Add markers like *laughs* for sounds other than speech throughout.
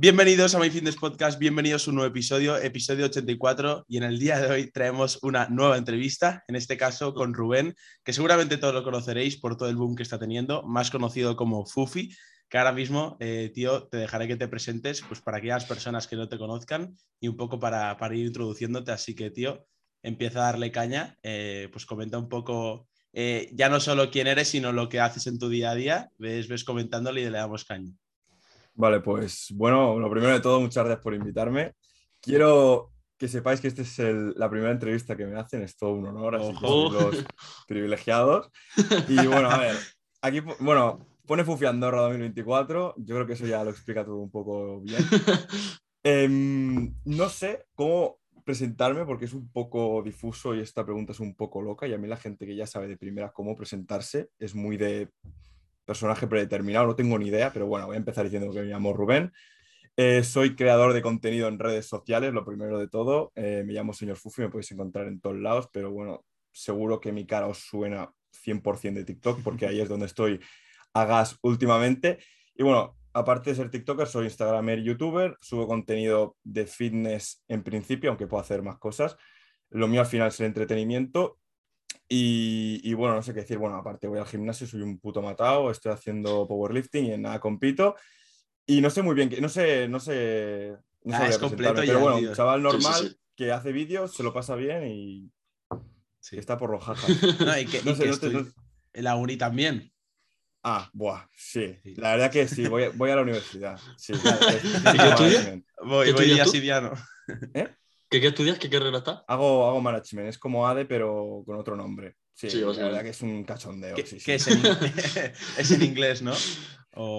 Bienvenidos a My Fitness Podcast, bienvenidos a un nuevo episodio, episodio 84, y en el día de hoy traemos una nueva entrevista, en este caso con Rubén, que seguramente todos lo conoceréis por todo el boom que está teniendo, más conocido como Fufi, que ahora mismo, eh, tío, te dejaré que te presentes pues, para aquellas personas que no te conozcan y un poco para, ir introduciéndote, así que, tío, empieza a darle caña, eh, pues comenta un poco, eh, ya no solo quién eres, sino lo que haces en tu día a día, ves, ves comentándole y le damos caña. Vale, pues bueno, lo primero de todo, muchas gracias por invitarme. Quiero que sepáis que esta es la primera entrevista que me hacen, es todo un honor, así que los privilegiados. Y bueno, a ver, aquí, bueno, pone Fufi Andorra 2024, yo creo que eso ya lo explica todo un poco bien. Em, no sé cómo presentarme porque es un poco difuso y esta pregunta es un poco loca y a mí la gente que ya sabe de primera cómo presentarse es muy de personaje predeterminado, no tengo ni idea, pero bueno, voy a empezar diciendo que me llamo Rubén. Eh, soy creador de contenido en redes sociales, lo primero de todo. Eh, me llamo Señor Fufi, me podéis encontrar en todos lados, pero bueno, seguro que mi cara os suena 100% de TikTok, porque ahí es donde estoy a gas últimamente. Y bueno, aparte de ser TikToker, soy Instagramer YouTuber, subo contenido de fitness en principio, aunque puedo hacer más cosas. Lo mío al final es el entretenimiento y, bueno, no sé qué decir. Bueno, aparte voy al gimnasio, soy un puto matado, estoy haciendo powerlifting y en nada compito. Y no sé muy bien, no sé, no sé. No ah, es completo pero bueno, un chaval normal que hace vídeos, se lo pasa bien y está por los jajas. *laughs* No, y que, en la uni también. Ah, buah, sí. La verdad que sí, voy, voy a la universidad. Sí, *laughs* ¿Qué estudias? Voy, voy a Sidiano. ¿Eh? ¿Qué, estudias? ¿Qué carrera está? Hago, hago management, es como ADE, pero con otro nombre. Sí, la verdad que es un cachondeo. ¿Qué, es, en, *laughs* es, en, inglés, no? *laughs*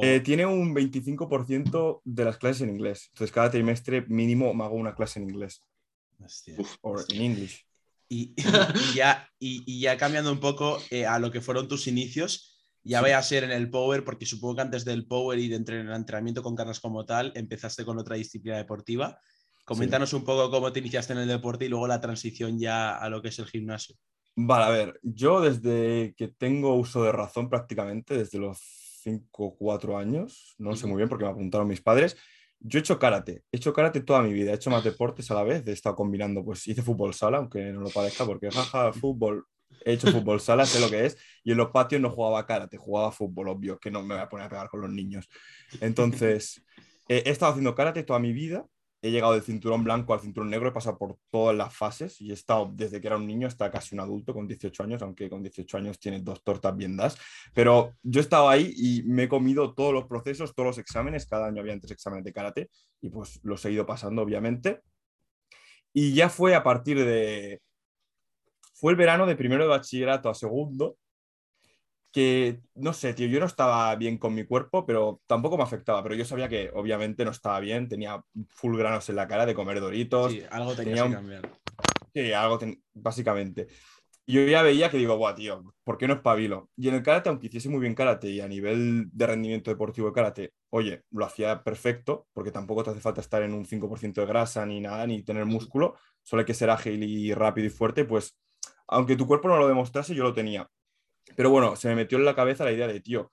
Eh, tiene un 25% de las clases en inglés. Entonces, cada trimestre mínimo me hago una clase en inglés. O en inglés. *laughs* Y, ya, y, ya cambiando un poco eh, a lo que fueron tus inicios, ya voy a ser en el Power, porque supongo que antes del Power y de entrenamiento con cargas como tal, empezaste con otra disciplina deportiva. Coméntanos un poco cómo te iniciaste en el deporte y luego la transición ya a lo que es el gimnasio. Vale, a ver, yo desde que tengo uso de razón prácticamente, desde los 5 o 4 años, no sé muy bien porque me apuntaron mis padres, yo he hecho karate, he hecho karate toda mi vida, he hecho más deportes a la vez, he estado combinando, pues hice fútbol sala, aunque no lo parezca, porque *laughs* jaja, fútbol, he hecho fútbol sala, sé lo que es, y en los patios no jugaba karate, jugaba fútbol, obvio, que no me voy a poner a pegar con los niños. Entonces, he estado haciendo karate toda mi vida, he llegado del cinturón blanco al cinturón negro, he pasado por todas las fases y he estado desde que era un niño hasta casi un adulto con 18 años, aunque con 18 años tiene dos tortas bien das. Pero yo he estado ahí y me he comido todos los procesos, todos los exámenes. Cada año había tres exámenes de karate y pues los he ido pasando, obviamente. Y ya fue a partir de. Fue el verano de primero de bachillerato a segundo, que no sé, tío, yo no estaba bien con mi cuerpo, pero tampoco me afectaba, pero yo sabía que obviamente no estaba bien, tenía full granos en la cara de comer doritos. Sí, algo tenía que cambiar. Sí, algo, básicamente. Y yo ya veía que digo, guau, tío, ¿por qué no espabilo? Y en el karate, aunque hiciese muy bien karate y a nivel de rendimiento deportivo de karate, oye, lo hacía perfecto, porque tampoco te hace falta estar en un 5% de grasa ni nada, ni tener músculo, solo hay que ser ágil y rápido y fuerte, pues aunque tu cuerpo no lo demostrase, yo lo tenía. Pero bueno, se me metió en la cabeza la idea de, tío,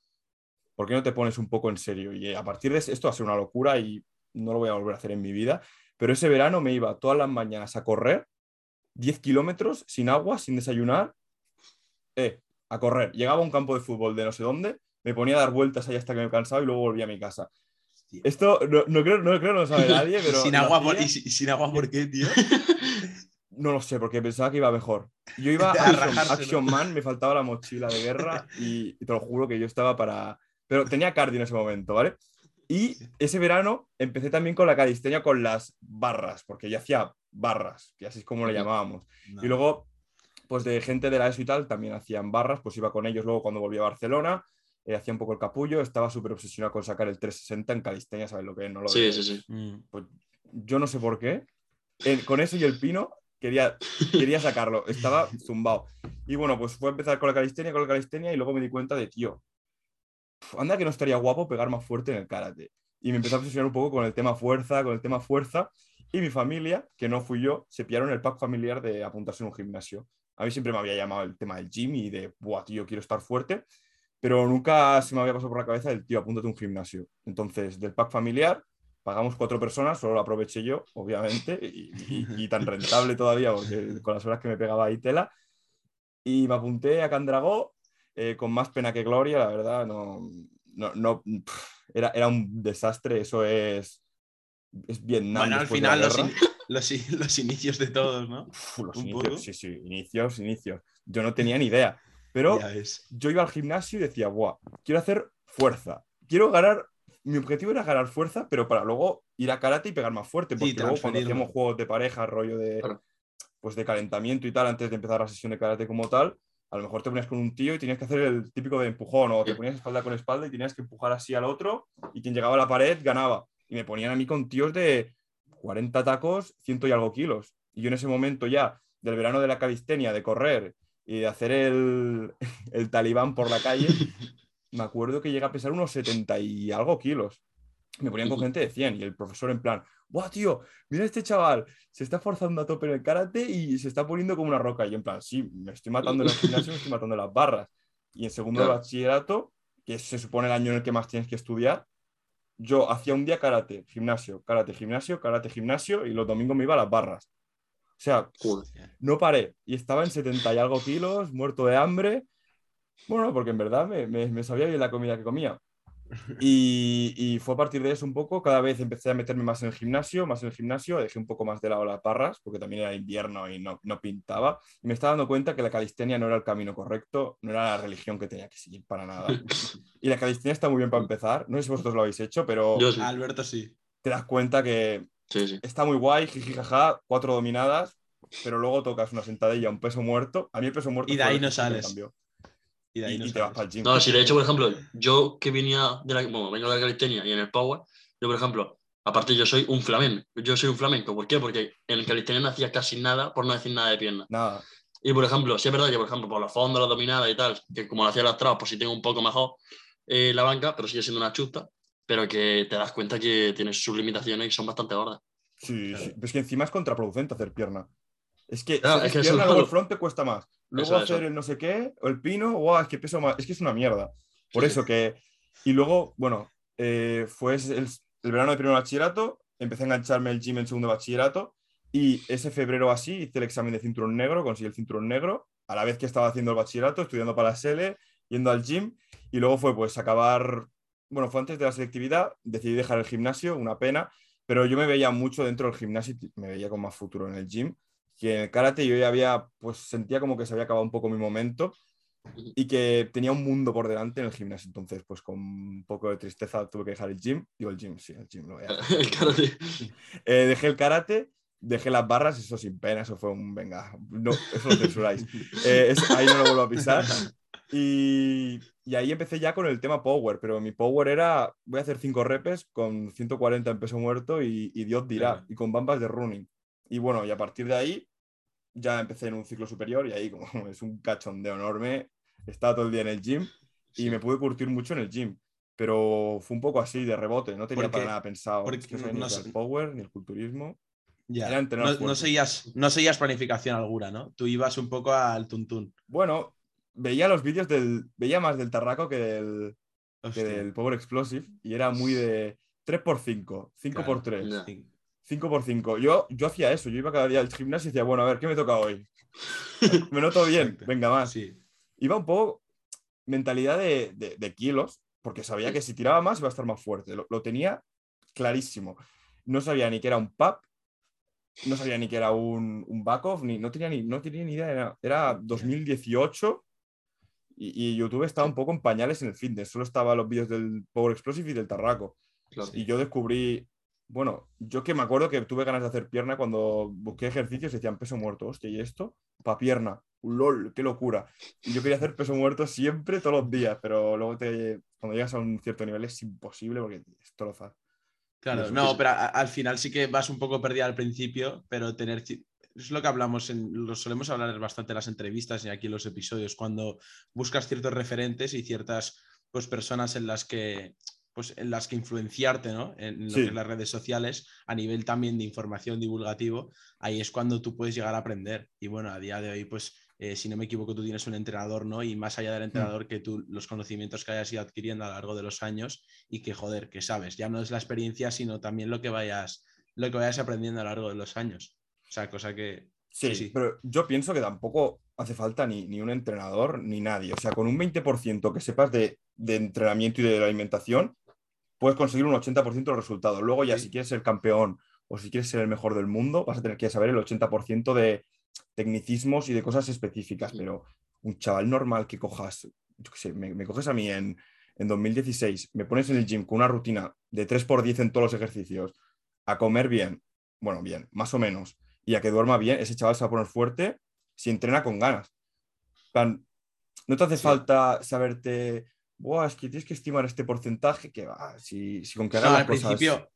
¿por qué no te pones un poco en serio? Y a partir de esto va a ser una locura y no lo voy a volver a hacer en mi vida. Pero ese verano me iba todas las mañanas a correr 10 kilómetros sin agua, sin desayunar, eh, a correr. Llegaba a un campo de fútbol de no sé dónde, me ponía a dar vueltas ahí hasta que me cansaba y luego volvía a mi casa. Esto no, creo, no creo, no lo sabe nadie, *laughs* pero. sin agua, por, y, sin agua, ¿por qué, tío? *laughs* No lo sé, porque pensaba que iba mejor. Yo iba *laughs* a Action, Man, me faltaba la mochila de guerra y, te lo juro que yo estaba para... Pero tenía cardio en ese momento, ¿vale? Y ese verano empecé también con la calistenia con las barras, porque yo hacía barras, que así es como le llamábamos. Y luego, pues de gente de la ESO y tal, también hacían barras, pues iba con ellos luego cuando volví a Barcelona, eh, hacía un poco el capullo, estaba súper obsesionado con sacar el 360 en calistenia, ¿sabes lo que es? No lo sí, sí, sí. Mm. Pues yo no sé por qué, con eso y el pino quería, *laughs* quería sacarlo, estaba zumbado. Y bueno, pues fue a empezar con la calistenia, con la calistenia y luego me di cuenta de, tío, anda que no estaría guapo pegar más fuerte en el karate. Y me empecé a obsesionar un poco con el tema fuerza, con el tema fuerza. Y mi familia, que no fui yo, se pillaron el pack familiar de apuntarse en un gimnasio. A mí siempre me había llamado el tema del gym y de, buah, tío, quiero estar fuerte. Pero nunca se me había pasado por la cabeza el, tío, apúntate a un gimnasio. Entonces, del pack familiar, pagamos cuatro personas, solo lo aproveché yo, obviamente, y, tan *laughs* rentable todavía, porque con las horas que me pegaba ahí tela. Y me apunté a Candragó eh, con más pena que gloria, la verdad, no, no, no era, era un desastre, eso es, es Vietnam. Bueno, al final los, *laughs* los, inicios de todos, ¿no? los inicios, sí, sí, inicios, inicios. Yo no tenía ni idea, pero yo iba al gimnasio y decía, Buah, quiero hacer fuerza, quiero ganar mi objetivo era ganar fuerza, pero para luego ir a karate y pegar más fuerte. Porque luego cuando hacíamos juegos de pareja, rollo de, pues de calentamiento y tal, antes de empezar la sesión de karate como tal, a lo mejor te ponías con un tío y tenías que hacer el típico de empujón, o te ponías espalda con espalda y tenías que empujar así al otro, y quien llegaba a la pared ganaba. Y me ponían a mí con tíos de 40 tacos, ciento y algo kilos. Y yo en ese momento ya, del verano de la calistenia, de correr y de hacer el, *laughs* el talibán por la calle, *laughs* me acuerdo que llega a pesar unos 70 y algo kilos. Me ponían con gente de 100 y el profesor en plan, ¡guau, tío! Mira este chaval, se está forzando a tope en el karate y se está poniendo como una roca. Y en plan, sí, me estoy matando en el gimnasio, me estoy matando en las barras. Y en segundo de bachillerato, que se supone el año en el que más tienes que estudiar, yo hacía un día karate, gimnasio, karate, gimnasio, karate, gimnasio y los domingos me iba a las barras. O sea, no paré y estaba en 70 y algo kilos, muerto de hambre bueno, porque en verdad me, me, sabía bien la comida que comía. Y, y, fue a partir de eso un poco, cada vez empecé a meterme más en el gimnasio, más en el gimnasio, dejé un poco más de lado las parras, porque también era invierno y no, no, pintaba, y me estaba dando cuenta que la calistenia no era el camino correcto, no era la religión que tenía que seguir para nada. *laughs* Y la calistenia está muy bien para empezar, no sé si vosotros lo habéis hecho, pero... Yo Alberto sí. Te das cuenta que está muy guay, jiji, jaja, cuatro dominadas, pero luego tocas una sentadilla, un peso muerto, a mí el peso muerto... Y de ahí no sales y de ahí no te vas para el gym. No, si de hecho, por ejemplo, yo que venía de la, bueno, vengo de la calistenia y en el power, yo, por ejemplo, aparte yo soy un flamenco, yo soy un flamenco, ¿por qué? Porque en el calistenia no hacía casi nada, por no decir nada de pierna. Nada. Y por ejemplo, sí es verdad que, por ejemplo, por los fondos, las dominadas y tal, que como lo hacía las trabas, pues sí tengo un poco mejor eh, la banca, pero sigue siendo una chusta, pero que te das cuenta que tienes sus limitaciones y son bastante gordas. Sí, sí. Es que encima es contraproducente hacer pierna. Es que, es que pierna, luego el front te cuesta más. Luego hacer el no sé qué, o el pino, wow, es que peso más. Es que es una mierda. Por eso que. Y luego, bueno, eh, fue el, verano de primer bachillerato, empecé a engancharme el gym en segundo bachillerato. Y ese febrero así hice el examen de cinturón negro, conseguí el cinturón negro, a la vez que estaba haciendo el bachillerato, estudiando para la SELE, yendo al gym. Y luego fue pues acabar. Bueno, fue antes de la selectividad, decidí dejar el gimnasio, una pena, pero yo me veía mucho dentro del gimnasio, me veía con más futuro en el gym que en el karate yo ya había, pues sentía como que se había acabado un poco mi momento y que tenía un mundo por delante en el gimnasio. Entonces, pues con un poco de tristeza tuve que dejar el gym. Digo, el gym, sí, el gym lo voy a El karate. *laughs* Eh, dejé el karate, dejé las barras, eso sin pena, eso fue un, venga, no, eso lo censuráis. *laughs* Eh, ahí no lo vuelvo a pisar. Y, y, ahí empecé ya con el tema power, pero mi power era, voy a hacer 5 repes con 140 en peso muerto y, y Dios dirá, y con bambas de running. Y bueno, y a partir de ahí ya empecé en un ciclo superior y ahí *laughs* como es un cachondeo enorme, estaba todo el día en el gym y me pude curtir mucho en el gym. Pero fue un poco así de rebote, no tenía para nada pensado. Porque no, ni el power ni el culturismo. Ya. No, seguías, no seguías planificación alguna, ¿no? Tú ibas un poco al tuntún. Bueno, veía los vídeos del. Veía más del Tarraco que del, que del Power Explosive y era muy de 3x5, 5x3. 5x5. Yo, yo hacía eso, yo iba cada día al gimnasio y decía, bueno, a ver, ¿qué me toca hoy? *laughs* me noto bien, venga más. Sí. Iba un poco mentalidad de, de, kilos, porque sabía que si tiraba más iba a estar más fuerte. Lo, tenía clarísimo. No sabía ni que era un pub, no sabía ni que era un, un back-off, ni, no, tenía ni, no tenía ni idea. Era, era 2018 y, y, YouTube estaba un poco en pañales en el fitness. Solo estaban los vídeos del Power Explosive y del Tarraco. Y yo descubrí bueno, yo que me acuerdo que tuve ganas de hacer pierna cuando busqué ejercicios y decían peso muerto, hostia, ¿y esto? Pa' pierna, lol, qué locura. Y yo quería hacer peso muerto siempre, todos los días, pero luego te, cuando llegas a un cierto nivel es imposible porque destrozas. Claro, no, pero al final sí que vas un poco perdida al principio, pero tener es lo que hablamos, en, lo solemos hablar bastante en las entrevistas y aquí en los episodios, cuando buscas ciertos referentes y ciertas pues, personas en las que pues en las que influenciarte ¿no? en, las redes sociales a nivel también de información divulgativo, ahí es cuando tú puedes llegar a aprender. Y bueno, a día de hoy, pues eh, si no me equivoco, tú tienes un entrenador, ¿no? Y más allá del mm. entrenador, que tú los conocimientos que hayas ido adquiriendo a lo largo de los años y que, joder, que sabes, ya no es la experiencia, sino también lo que vayas, lo que vayas aprendiendo a lo largo de los años. O sea, cosa que... Sí, sí. pero yo pienso que tampoco hace falta ni, ni, un entrenador ni nadie. O sea, con un 20% que sepas de, de entrenamiento y de la alimentación, puedes conseguir un 80% de resultados. Luego ya si quieres ser campeón o si quieres ser el mejor del mundo, vas a tener que saber el 80% de tecnicismos y de cosas específicas. Pero un chaval normal que cojas, yo qué sé, me, coges a mí en, en 2016, me pones en el gym con una rutina de 3x10 en todos los ejercicios, a comer bien, bueno, bien, más o menos, y a que duerma bien, ese chaval se va a poner fuerte si entrena con ganas. no te hace falta saberte Buah, es que tienes que estimar este porcentaje que va, si, con que al principio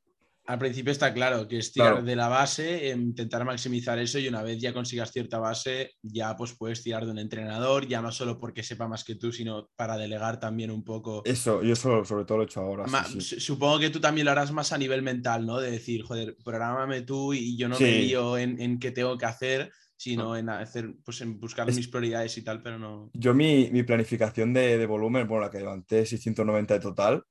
Al principio está claro que es tirar de la base, intentar maximizar eso y una vez ya consigas cierta base, ya pues puedes tirar de un entrenador, ya no solo porque sepa más que tú, sino para delegar también un poco. Eso, yo eso sobre todo lo he hecho ahora. Supongo que tú también lo harás más a nivel mental, ¿no? De decir, joder, prográmame tú y yo no me lío en, en qué tengo que hacer, sino en hacer, pues en buscar mis prioridades y tal, pero no. Yo mi, mi planificación de, de, volumen, bueno, la que levanté 690 de total,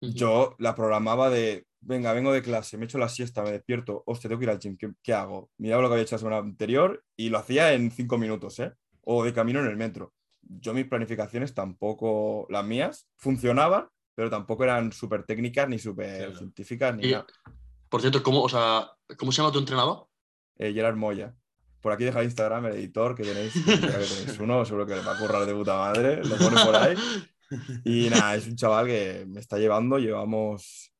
yo la programaba de, venga, vengo de clase, me echo la siesta, me despierto, hostia, tengo que ir al gym, ¿qué, qué hago? Miraba lo que había hecho la semana anterior y lo hacía en cinco minutos, ¿eh? O de camino en el metro. Yo mis planificaciones tampoco, las mías, funcionaban, pero tampoco eran súper técnicas ni súper científicas ni nada. Por cierto, ¿cómo, o sea, ¿cómo se llama tu entrenador? Eh, Gerard Moya. Por aquí deja Instagram el editor *laughs* que tenéis, uno, seguro que le va a currar de puta madre, lo pone por ahí. Y nada, es un chaval que me está llevando, llevamos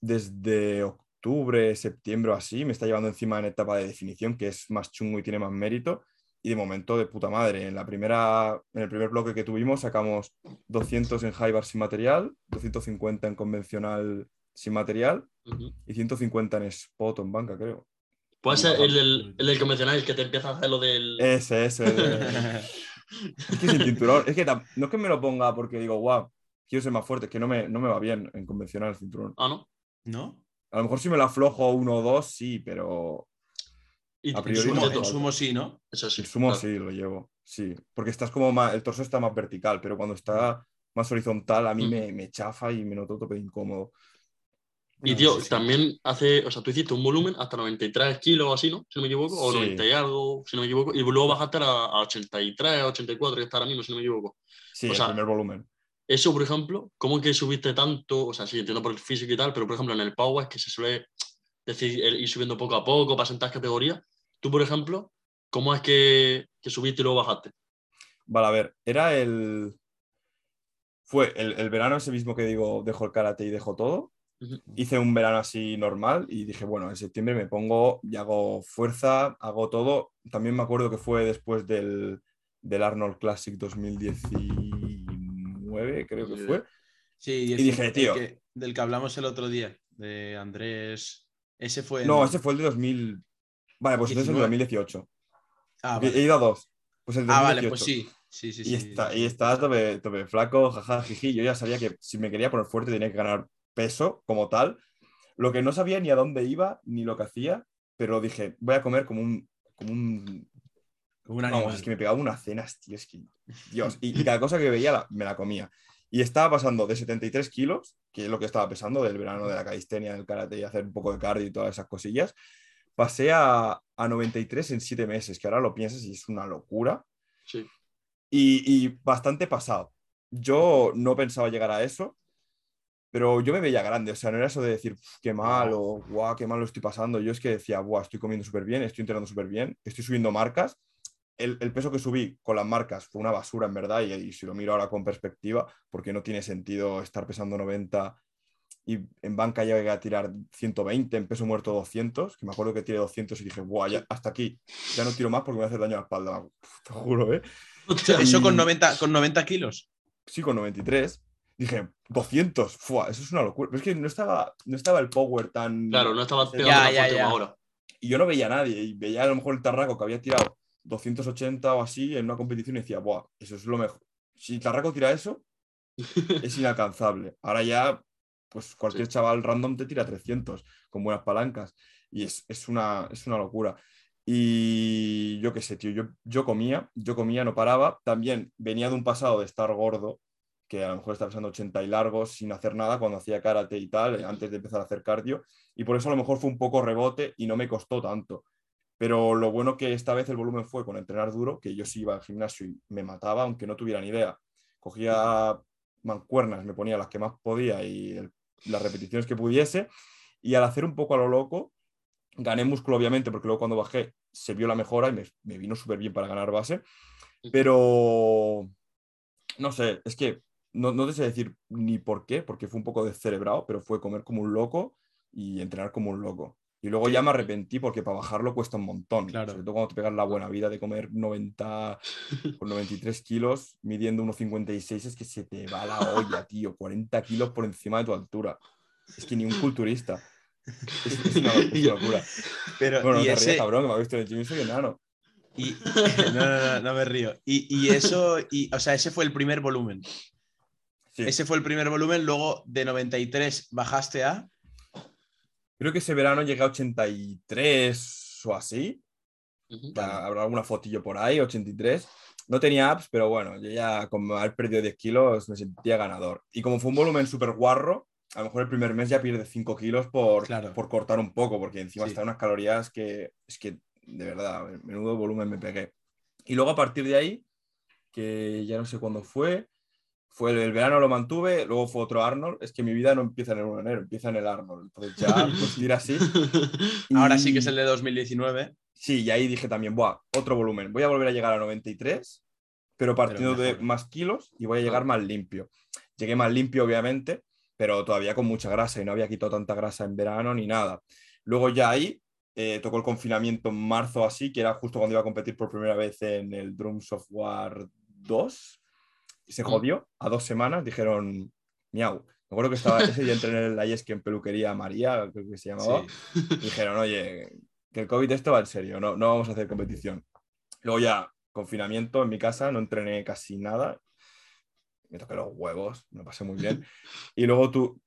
desde octubre, septiembre o así, me está llevando encima en etapa de definición, que es más chungo y tiene más mérito. Y de momento de puta madre. En, la primera, en el primer bloque que tuvimos sacamos 200 en high bar sin material, 250 en convencional sin material y 150 en spot en banca, creo. Puede ser el, el, convencional, el que te empieza a hacer lo del. Ese, ese. *laughs* es que sin cinturón. Es que no es que me lo ponga porque digo, guau, quiero ser más fuerte, es que no me, no me va bien en convencional el cinturón. Ah, ¿no? ¿No? A lo mejor si me lo aflojo uno o dos, sí, pero. Y a priori sumo, no, sumo sí, ¿no? Eso sí. El sumo sí, lo llevo. Sí. Porque estás como más. El torso está más vertical, pero cuando está más horizontal, a mí mm. me, me chafa y me noto todo incómodo. Y tío, también hace, o sea, tú hiciste un volumen hasta 93 kilos o así, ¿no? Si no me equivoco, o 90 y algo, si no me equivoco, y luego bajaste a, 83, 84, que está ahora mismo, si no me equivoco. Sí, el primer volumen. Eso, por ejemplo, ¿cómo que subiste tanto? O sea, sí, entiendo por el físico y tal, pero por ejemplo en el Power es que se suele decir ir subiendo poco a poco para sentar categorías. Tú, por ejemplo, ¿cómo es que, que subiste y luego bajaste? Vale, a ver, era el... Fue el, el verano ese mismo que digo, dejo el karate y dejo todo Hice un verano así normal y dije, bueno, en septiembre me pongo y hago fuerza, hago todo. También me acuerdo que fue después del, del Arnold Classic 2019, creo que fue. Sí, y dije, tío. del que hablamos el otro día, de Andrés. Ese fue. No, ese fue el de 2000. Vale, pues entonces el de 2018. Ah, He ido a dos. Pues el de ah, vale, pues sí. Sí, sí, y, Está, y tope, tope flaco, jaja, jiji. Yo ya sabía que si me quería poner fuerte tenía que ganar peso como tal. Lo que no sabía ni a dónde iba ni lo que hacía, pero dije, voy a comer como un. Como un, Vamos, es que me pegaba unas cenas, tío, es que. Dios. Y, *laughs* cada cosa que veía me la comía. Y estaba pasando de 73 kilos, que es lo que estaba pesando del verano de la calistenia, del karate y hacer un poco de cardio y todas esas cosillas, pasé a, a 93 en 7 meses, que ahora lo piensas y es una locura. Sí. Y, y, bastante pasado. Yo no pensaba llegar a eso, pero yo me veía grande, o sea, no era eso de decir qué mal o guau, qué mal lo estoy pasando. Yo es que decía, guau, estoy comiendo súper bien, estoy entrenando súper bien, estoy subiendo marcas. El, el, peso que subí con las marcas fue una basura en verdad, y, si lo miro ahora con perspectiva, porque no tiene sentido estar pesando 90 y en banca llegué a tirar 120, en peso muerto 200, que me acuerdo que tiré 200 y dije, guau, ya, hasta aquí, ya no tiro más porque me va a hacer daño a la espalda, *laughs* te juro, ¿eh? ¿Eso con, 90, con 90 kilos? Sí, con 93. Dije, 200, ¡fua! eso es una locura. Pero es que no estaba, no estaba el power tan... Claro, no estaba pegando Ya, ya, ya. Y yo no veía a nadie. Y veía a lo mejor el Tarraco que había tirado 280 o así en una competición y decía, ¡buah! Eso es lo mejor. Si Tarraco tira eso, *laughs* es inalcanzable. Ahora ya, pues cualquier Sí. chaval random te tira 300 con buenas palancas. Y es, es una, es una locura. Y yo qué sé, tío, yo, yo comía, yo comía, no paraba. También venía de un pasado de estar gordo, que a lo mejor estaba pesando 80 y largos sin hacer nada cuando hacía karate y tal, antes de empezar a hacer cardio. Y por eso a lo mejor fue un poco rebote y no me costó tanto. Pero lo bueno que esta vez el volumen fue con entrenar duro, que yo sí iba al gimnasio y me mataba, aunque no tuviera ni idea. Cogía mancuernas, me ponía las que más podía y el- las repeticiones que pudiese. Y al hacer un poco a lo loco, gané músculo obviamente, porque luego cuando bajé se vio la mejora y me, me vino súper bien para ganar base. Pero no sé, es que no, no te sé decir ni por qué, porque fue un poco descerebrado, pero fue comer como un loco y entrenar como un loco. Y luego ya me arrepentí porque para bajarlo cuesta un montón. Claro. Sobre todo cuando te pegas la buena vida de comer 90 *laughs* con 93 kilos, midiendo 1,56, es que se te va la olla, tío. 40 kilos por encima de tu altura. Es que ni un culturista. Es, es una, *laughs* es locura. Pero, Bueno, no te ese, rías, cabrón, que me ha visto en el gym y soy enano. y- *laughs* no, no, no, no me río. Y, y eso, y, o sea, ese fue el primer volumen. Sí. Ese fue el primer volumen, luego de 93 bajaste a... Creo que ese verano llegué a 83 o así. Habrá alguna fotillo por ahí, 83. No tenía apps, pero bueno, yo ya con haber perdido 10 kilos me sentía ganador. Y como fue un volumen súper guarro, a lo mejor el primer mes ya pierdes 5 kilos por, Claro. por cortar un poco, porque encima Sí. están unas calorías que es que, de verdad, menudo volumen me pegué. Y luego a partir de ahí, que ya no sé cuándo fue, fue el, el verano lo mantuve, luego fue otro Arnold. Es que mi vida no empieza en el 1 de enero, empieza en el Arnold. Entonces ya, *laughs* pues tira así. Ahora sí que es el de 2019. Sí, y ahí dije también, Buah, otro volumen. Voy a volver a llegar a 93, pero partiendo de mejor. más kilos y voy a llegar más limpio. Llegué más limpio, obviamente, pero todavía con mucha grasa y no había quitado tanta grasa en verano ni nada. Luego ya ahí eh, tocó el confinamiento en marzo así, que era justo cuando iba a competir por primera vez en el Drum Software 2. Y se Mm. jodió. A dos semanas dijeron, miau. Me acuerdo que estaba ese día entré en el que en peluquería María, creo que se llamaba. Sí. Dijeron, oye, que el COVID esto va en serio, no, no vamos a hacer competición. Luego ya, confinamiento en mi casa, no entrené casi nada. Me toqué los huevos, me pasé muy bien. Y luego tú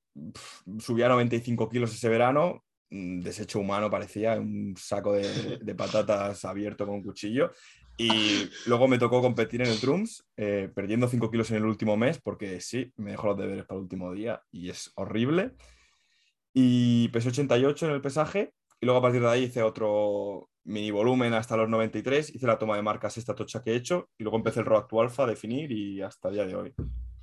subí a 95 kilos ese verano, mm, desecho humano parecía, un saco de, de patatas abierto con un cuchillo. Y luego me tocó competir en el Drums, eh, perdiendo 5 kilos en el último mes, porque sí, me dejó los deberes para el último día y es horrible. Y pesé 88 en el pesaje y luego a partir de ahí hice otro mini volumen hasta los 93, hice la toma de marcas esta tocha que he hecho y luego empecé el Road to Alpha a definir y hasta el día de hoy.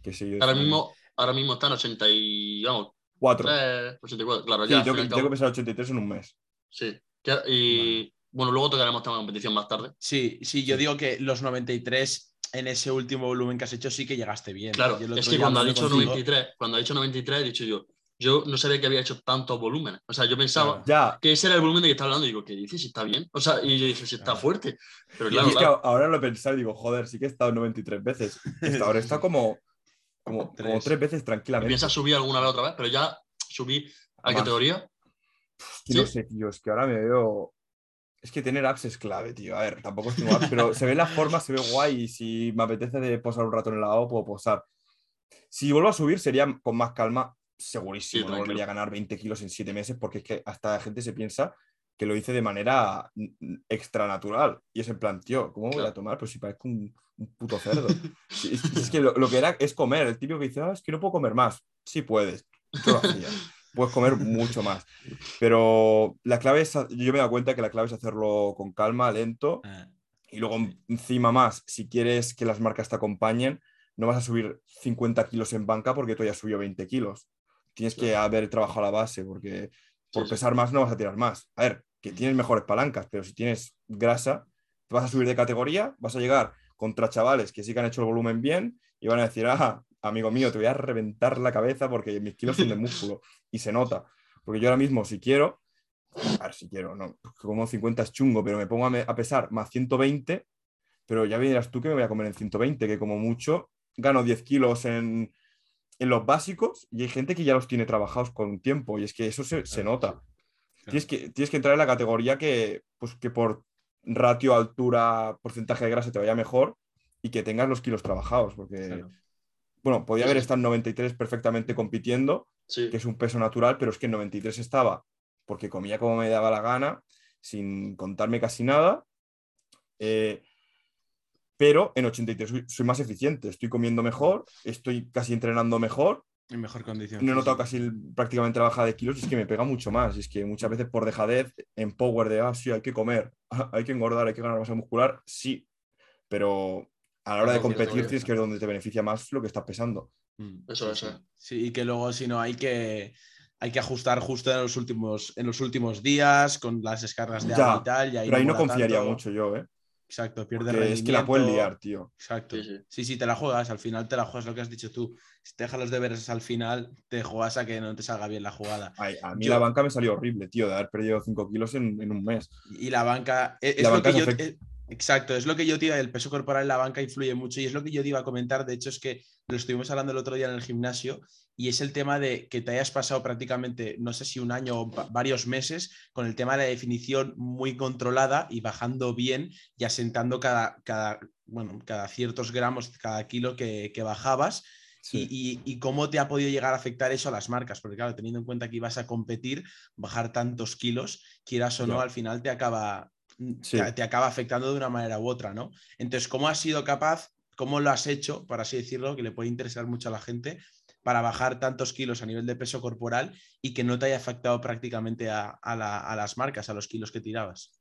Que seguido Ahora mismo, ahora mismo están 80 y, vamos, Cuatro. 3, 84, claro, Sí, ya. al tengo, que, pesar 83 en un mes. Sí. Y bueno, luego tocaremos tema de competición más tarde. Sí, sí, yo digo que los 93 en ese último volumen que has hecho sí que llegaste bien. Claro, es que cuando ha dicho contigo- 93, cuando ha dicho 93, he dicho yo, yo no sabía que había hecho tantos volúmenes. O sea, yo pensaba Claro. Ya, que ese era el volumen de que está hablando y digo, ¿qué dices? Si está bien. O sea, y yo dije, si está Claro. fuerte. Pero y claro, es que ahora lo he pensado y digo, joder, sí que he estado 93 veces. Hasta ahora está como, como, como Tres. tres veces tranquilamente. Piensas subir alguna vez otra vez, pero ya subí a Más. categoría. Y no ¿Sí? sé, tío, es que ahora me veo. Es que tener apps es clave, tío. A ver, tampoco es apps, pero se ve la forma, se ve guay. Y si me apetece de posar un rato en el lado, puedo posar. Si vuelvo a subir, sería con más calma, segurísimo. Sí, no volvería a ganar 20 kilos en 7 meses, porque es que hasta la gente se piensa que lo hice de manera extranatural. Y es en plan, tío, ¿cómo voy a Claro. tomar? Pues si parezco un, un puto *laughs* cerdo. Es, es que lo, lo que era es comer. El típico que dice, ah, es que no puedo comer más. Sí puedes. Yo lo hacía. Puedes comer mucho más. Pero la clave es, yo me he dado cuenta que la clave es hacerlo con calma, lento, Ah, y luego encima más, si quieres que las marcas te acompañen, no vas a subir 50 kilos en banca porque tú ya subió 20 kilos. Tienes que haber trabajado la base porque por pesar más no vas a tirar más. A ver, que tienes mejores palancas, pero si tienes grasa, te vas a subir de categoría, vas a llegar contra chavales que sí que han hecho el volumen bien y van a decir, ah, amigo mío, te voy a reventar la cabeza porque mis kilos son de músculo. *laughs* Y se nota. Porque yo ahora mismo, si quiero, a ver si quiero, no, como 50 es chungo, pero me pongo a, me- a pesar más 120, pero ya verás tú que me voy a comer en 120, que como mucho gano 10 kilos en, en los básicos y hay gente que ya los tiene trabajados con tiempo y es que eso se, se nota. Tienes, que, tienes que entrar en la categoría que, pues, que por ratio, altura, porcentaje de grasa te vaya mejor y que tengas los kilos trabajados, porque, bueno, podía haber estado en 93 perfectamente compitiendo, que es un peso natural, pero es que en 93 estaba porque comía como me daba la gana, sin contarme casi nada. Eh, pero en 83 soy, más eficiente, estoy comiendo mejor, estoy casi entrenando mejor. En mejor condición. No he notado casi prácticamente la bajada de kilos y es que me pega mucho más. Y es que muchas veces por dejadez, en power de, ah, sí, hay que comer, *laughs* hay que engordar, hay que ganar masa muscular, sí. Pero a la hora de competir tienes que ver dónde te beneficia más lo que estás pesando. Mm. Eso, eso. Sí, y que luego si no hay que hay que ajustar justo en los últimos, en los últimos días con las descargas de agua y tal. Y ahí pero ahí no confiaría mucho yo, ¿eh? Exacto, pierde Es que la puedes liar, tío. Exacto. Sí sí. te la juegas, al final te la juegas lo que has dicho tú. Si te dejas los deberes al final, te juegas a que no te salga bien la jugada. a mí la banca me salió horrible, tío, de haber perdido 5 kilos en, un mes. Y la banca. E, es, lo que yo, Exacto, es lo que yo te iba, el peso corporal en la banca influye mucho y es lo que yo te iba a comentar, de hecho es que lo estuvimos hablando el otro día en el gimnasio y es el tema de que te hayas pasado prácticamente, no sé si un año o varios meses, con el tema de la definición muy controlada y bajando bien y asentando cada, cada, bueno, cada ciertos gramos, cada kilo que, bajabas. Y, y, cómo te ha podido llegar a afectar eso a las marcas, porque claro, teniendo en cuenta que ibas a competir, bajar tantos kilos, quieras o no, al final te acaba, Mm, te, acaba afectando de una manera u otra, ¿no? Entonces, ¿cómo has sido capaz, cómo lo has hecho, para así decirlo, que le puede interesar mucho a la gente, para bajar tantos kilos a nivel de peso corporal y que no te haya afectado prácticamente a, las marcas, a los kilos que tirabas?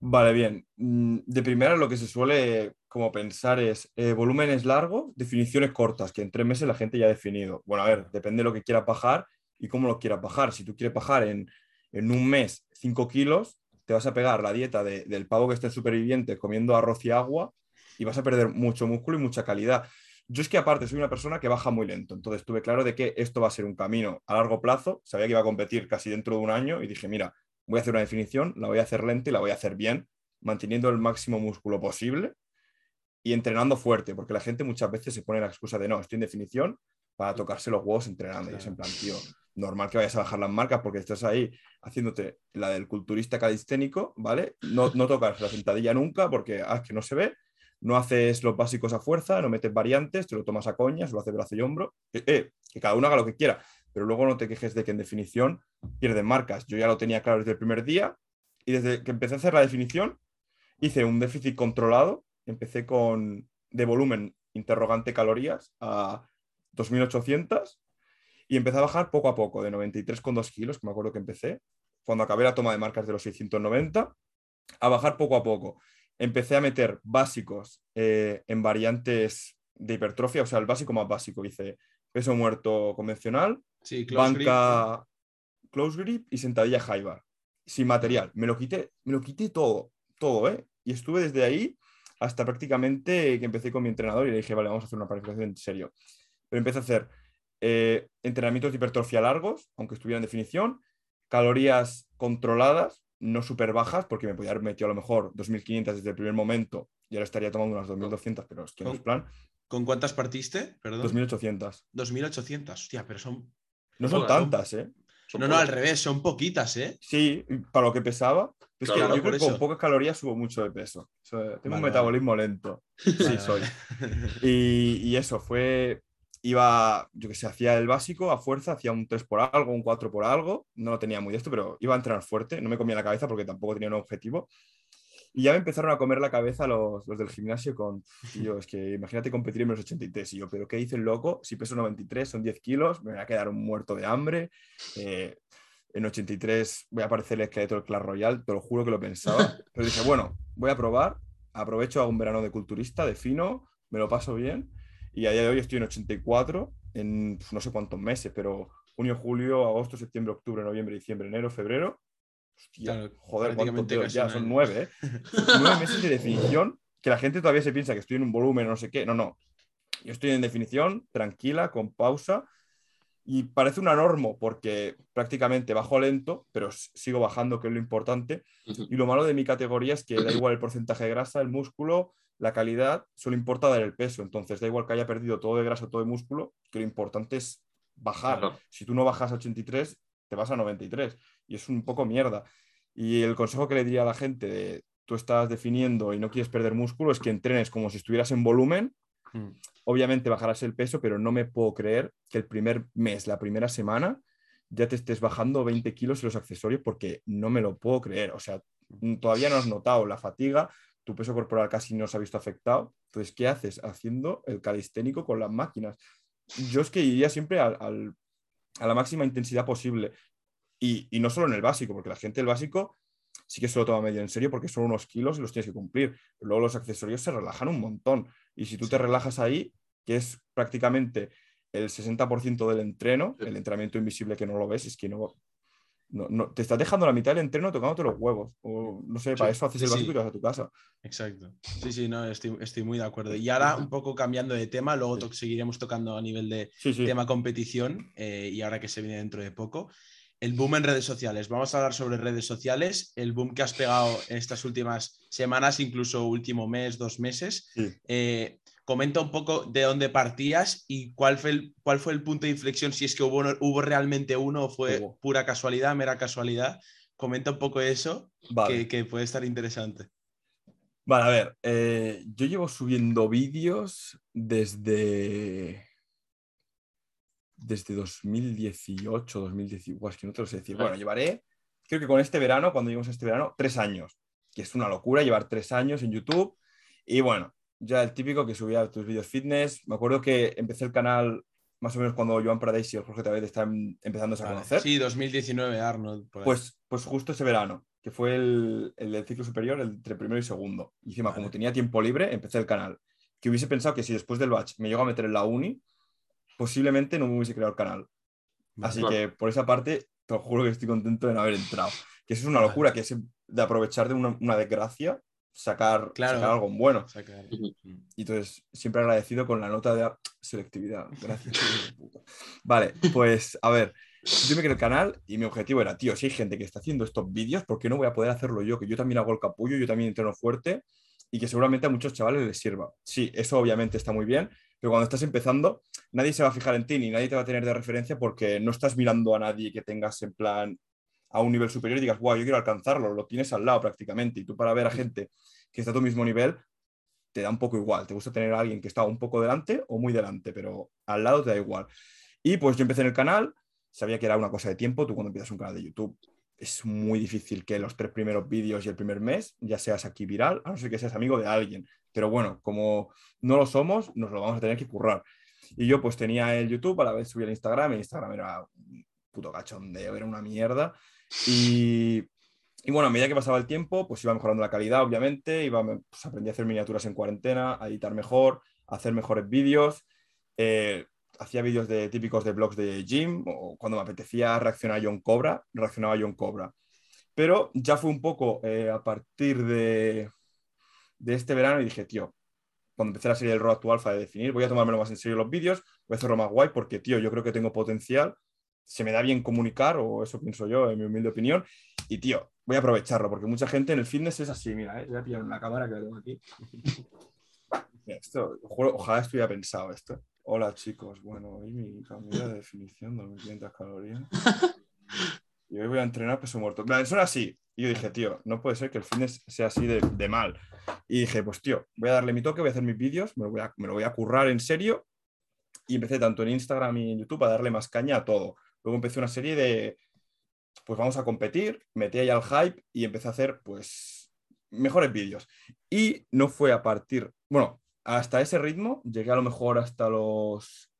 Vale, bien. Mm, de primera lo que se suele como pensar es eh, volúmenes largos, definiciones cortas, que en tres meses la gente ya ha definido. Bueno, a ver, depende de lo que quieras bajar y cómo lo quieras bajar. Si tú quieres bajar en, en un mes 5 kilos, te vas a pegar la dieta del pavo que esté superviviente comiendo arroz y agua y vas a perder mucho músculo y mucha calidad. Yo es que aparte soy una persona que baja muy lento, entonces tuve claro de que esto va a ser un camino a largo plazo, sabía que iba a competir casi dentro de un año y dije, mira, voy a hacer una definición, la voy a hacer lenta y la voy a hacer bien, manteniendo el máximo músculo posible y entrenando fuerte, porque la gente muchas veces se pone la excusa de no, estoy en definición para tocarse los huevos entrenando. Y es en plan, tío, normal que vayas a bajar las marcas porque estás ahí haciéndote la del culturista calisténico, ¿vale? No, no tocas la sentadilla nunca porque ah, que no se ve, no haces los básicos a fuerza, no metes variantes, te lo tomas a coñas, lo haces brazo y hombro, eh, que cada uno haga lo que quiera, pero luego no te quejes de que en definición pierden marcas. Yo ya lo tenía claro desde el primer día y desde que empecé a hacer la definición hice un déficit controlado, empecé con de volumen interrogante calorías a 2800 y empecé a bajar poco a poco, de 93,2 kilos, que me acuerdo que empecé, cuando acabé la toma de marcas de los 690, a bajar poco a poco. Empecé a meter básicos eh, en variantes de hipertrofia, o sea, el básico más básico. Hice peso muerto convencional, banca close grip y sentadilla high bar, sin material. Me lo quité, me lo quité todo, todo, ¿eh? Y estuve desde ahí hasta prácticamente que empecé con mi entrenador y le dije, vale, vamos a hacer una planificación en serio. Pero empecé a hacer eh, entrenamientos de hipertrofia largos, aunque estuviera en definición, calorías controladas, no súper bajas, porque me podía haber metido a lo mejor 2.500 desde el primer momento y ahora estaría tomando unas 2.200, pero es que no es plan. ¿Con cuántas partiste? Perdón. 2.800. 2.800, hostia, pero son... No son tantas, ¿eh? no, no, al revés, son poquitas, ¿eh? Sí, para lo que pesaba. Es que yo creo que con pocas calorías subo mucho de peso. tengo un metabolismo lento. Sí, soy. Y, y, eso, fue iba, yo que sé, hacía el básico a fuerza, hacía un 3 por algo, un 4 por algo, no lo tenía muy de esto, pero iba a entrenar fuerte, no me comía la cabeza porque tampoco tenía un objetivo. Y ya me empezaron a comer la cabeza los, los del gimnasio con, tío, es que imagínate competir en menos 83. Y yo, ¿pero qué dice el loco? Si peso 93, son 10 kilos, me voy a quedar un muerto de hambre. Eh, en 83 voy a aparecer el esqueleto del Clash Royale, te lo juro que lo pensaba. *laughs* Pero dije, bueno, voy a probar, aprovecho, hago un verano de culturista, de fino, me lo paso bien y a día de hoy estoy en 84, en no sé cuántos meses, pero junio, julio, agosto, septiembre, octubre, noviembre, diciembre, enero, febrero. Hostia, joder, ¿cuántos ya? Son nueve, ¿eh? *laughs* nueve meses de definición que la gente todavía se piensa que estoy en un volumen, no sé qué. No, no. Yo estoy en definición, tranquila, con pausa. Y parece una norma porque prácticamente bajo lento, pero sigo bajando, que es lo importante. Y lo malo de mi categoría es que da igual el porcentaje de grasa, el músculo, la calidad solo importa dar el peso. Entonces, da igual que haya perdido todo de grasa, todo de músculo, que lo importante es bajar. Si tú no bajas a 83, te vas a 93. Y es un poco mierda. Y el consejo que le diría a la gente de tú estás definiendo y no quieres perder músculo es que entrenes como si estuvieras en volumen. Hmm. Obviamente bajarás el peso, pero no me puedo creer que el primer mes, la primera semana, ya te estés bajando 20 kilos en los accesorios porque no me lo puedo creer. O sea, todavía no has notado la fatiga, tu peso corporal casi no se ha visto afectado. Entonces, ¿qué haces? Haciendo el calisténico con las máquinas. Yo es que iría siempre a la máxima intensidad posible. Y, no solo en el básico, porque la gente del básico sí que se lo toma medio en serio porque son unos kilos y los tienes que cumplir. Pero luego los accesorios se relajan un montón. Y si tú te relajas ahí, que es prácticamente el 60% del entreno, el entrenamiento invisible que no lo ves, es que no, no, te estás dejando la mitad del entreno tocándote los huevos. O no sé, para eso haces el básico y te vas a tu casa. Exacto. Sí, sí, no, estoy, muy de acuerdo. Y ahora, un poco cambiando de tema, luego seguiremos tocando a nivel de tema competición eh, y ahora que se viene dentro de poco. El boom en redes sociales. Vamos a hablar sobre redes sociales, el boom que has pegado en estas últimas semanas, incluso último mes, dos meses. Eh, comenta un poco de dónde partías y cuál fue el, cuál fue el punto de inflexión, si es que hubo, hubo realmente uno o fue pura casualidad, mera casualidad. Comenta un poco eso, que, puede estar interesante. Vale, a ver, eh, yo llevo subiendo vídeos desde desde 2018, 2018, es que no te lo sé decir. Bueno, llevaré, creo que con este verano, cuando lleguemos a este verano, tres años, que es una locura llevar tres años en YouTube. Y bueno, ya el típico que subía tus vídeos fitness. Me acuerdo que empecé el canal más o menos cuando Joan Paradise y el Jorge David están empezando a conocer. Sí, 2019, Arnold. Pues, pues justo ese verano, que fue el, el del ciclo superior, el entre primero y segundo. Y encima, como tenía tiempo libre, empecé el canal. Que hubiese pensado que si después del batch me llego a meter en la uni, posiblemente no me hubiese creado el canal. Así que por esa parte, te juro que estoy contento de no haber entrado. Que eso es una locura, que es de aprovechar de una, una desgracia sacar, algo bueno. Y entonces, siempre agradecido con la nota de selectividad. *laughs* Gracias. vale, pues a ver, yo me creé el canal y mi objetivo era, tío, si hay gente que está haciendo estos vídeos, ¿por qué no voy a poder hacerlo yo? Que yo también hago el capullo, yo también entreno fuerte y que seguramente a muchos chavales les sirva. Sí, eso obviamente está muy bien, pero cuando estás empezando, nadie se va a fijar en ti ni nadie te va a tener de referencia porque no estás mirando a nadie que tengas en plan a un nivel superior y digas, guau, yo quiero alcanzarlo, lo tienes al lado prácticamente. Y tú para ver a gente que está a tu mismo nivel, te da un poco igual. Te gusta tener a alguien que está un poco delante o muy delante, pero al lado te da igual. Y pues yo empecé en el canal, sabía que era una cosa de tiempo. Tú cuando empiezas un canal de YouTube es muy difícil que los tres primeros vídeos y el primer mes ya seas aquí viral, a no ser que seas amigo de alguien. Pero bueno, como no lo somos, nos lo vamos a tener que currar. Y yo pues tenía el YouTube, a la vez subía el Instagram, y Instagram era un puto cachondeo, era una mierda. Y, bueno, a medida que pasaba el tiempo, pues iba mejorando la calidad, obviamente, iba, pues aprendí a hacer miniaturas en cuarentena, a editar mejor, a hacer mejores vídeos. Eh, hacía vídeos de, típicos de blogs de gym, o cuando me apetecía reaccionar a John Cobra, reaccionaba a John Cobra. Pero ya fue un poco eh, a partir de, de este verano y dije, tío, cuando empecé la serie del Road to Alpha de definir, voy a tomármelo más en serio los vídeos, voy a hacerlo más guay porque, tío, yo creo que tengo potencial, se me da bien comunicar, o eso pienso yo, en mi humilde opinión, y, tío, voy a aprovecharlo porque mucha gente en el fitness es así, mira, ¿eh? voy a pillar una cámara que tengo aquí. *laughs* esto, ojalá estuviera pensado esto. Hola chicos, bueno, hoy mi cambio de definición, 2500 calorías. *laughs* Y hoy voy a entrenar peso muerto. Eso era así. Y yo dije, tío, no puede ser que el fitness sea así de, mal. Y dije, pues tío, voy a darle mi toque, voy a hacer mis vídeos, me, me, lo voy a currar en serio. Y empecé tanto en Instagram y en YouTube a darle más caña a todo. Luego empecé una serie de, pues vamos a competir, metí ahí al hype y empecé a hacer, pues, mejores vídeos. Y no fue a partir, bueno, hasta ese ritmo, llegué a lo mejor hasta los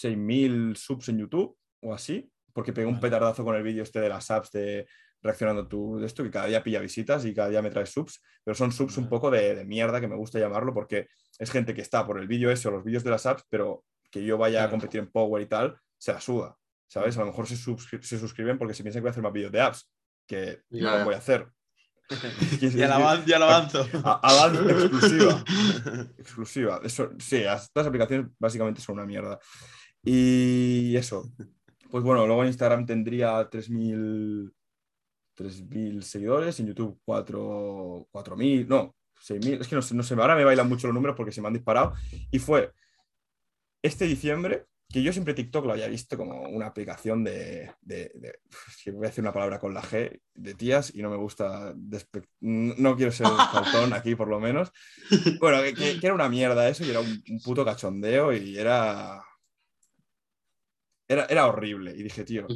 6.000 subs en YouTube o así porque pegué un petardazo con el vídeo este de las apps de reaccionando tú de esto, que cada día pilla visitas y cada día me trae subs, pero son subs un poco de, mierda, que me gusta llamarlo, porque es gente que está por el vídeo ese o los vídeos de las apps, pero que yo vaya a competir en Power y tal, se la suda, ¿sabes? A lo mejor se, se suscriben porque se piensan que voy a hacer más vídeos de apps, que no voy a hacer. *laughs* ya, lo *laughs* avanzo. Avanzo, *laughs* exclusiva. exclusiva. Eso, sí, estas aplicaciones básicamente son una mierda. Y eso, pues bueno, luego en Instagram tendría 3.000 seguidores, en YouTube 4.000, no, 6.000, es que no no sé, ahora me bailan mucho los números porque se me han disparado. Y fue este diciembre, que yo siempre TikTok lo había visto como una aplicación de, de, voy a decir una palabra con la G, de tías, y no me gusta, no quiero ser faltón aquí por lo menos. Bueno, que, era una mierda eso y era un, puto cachondeo y era, era, era horrible. Y dije, tío,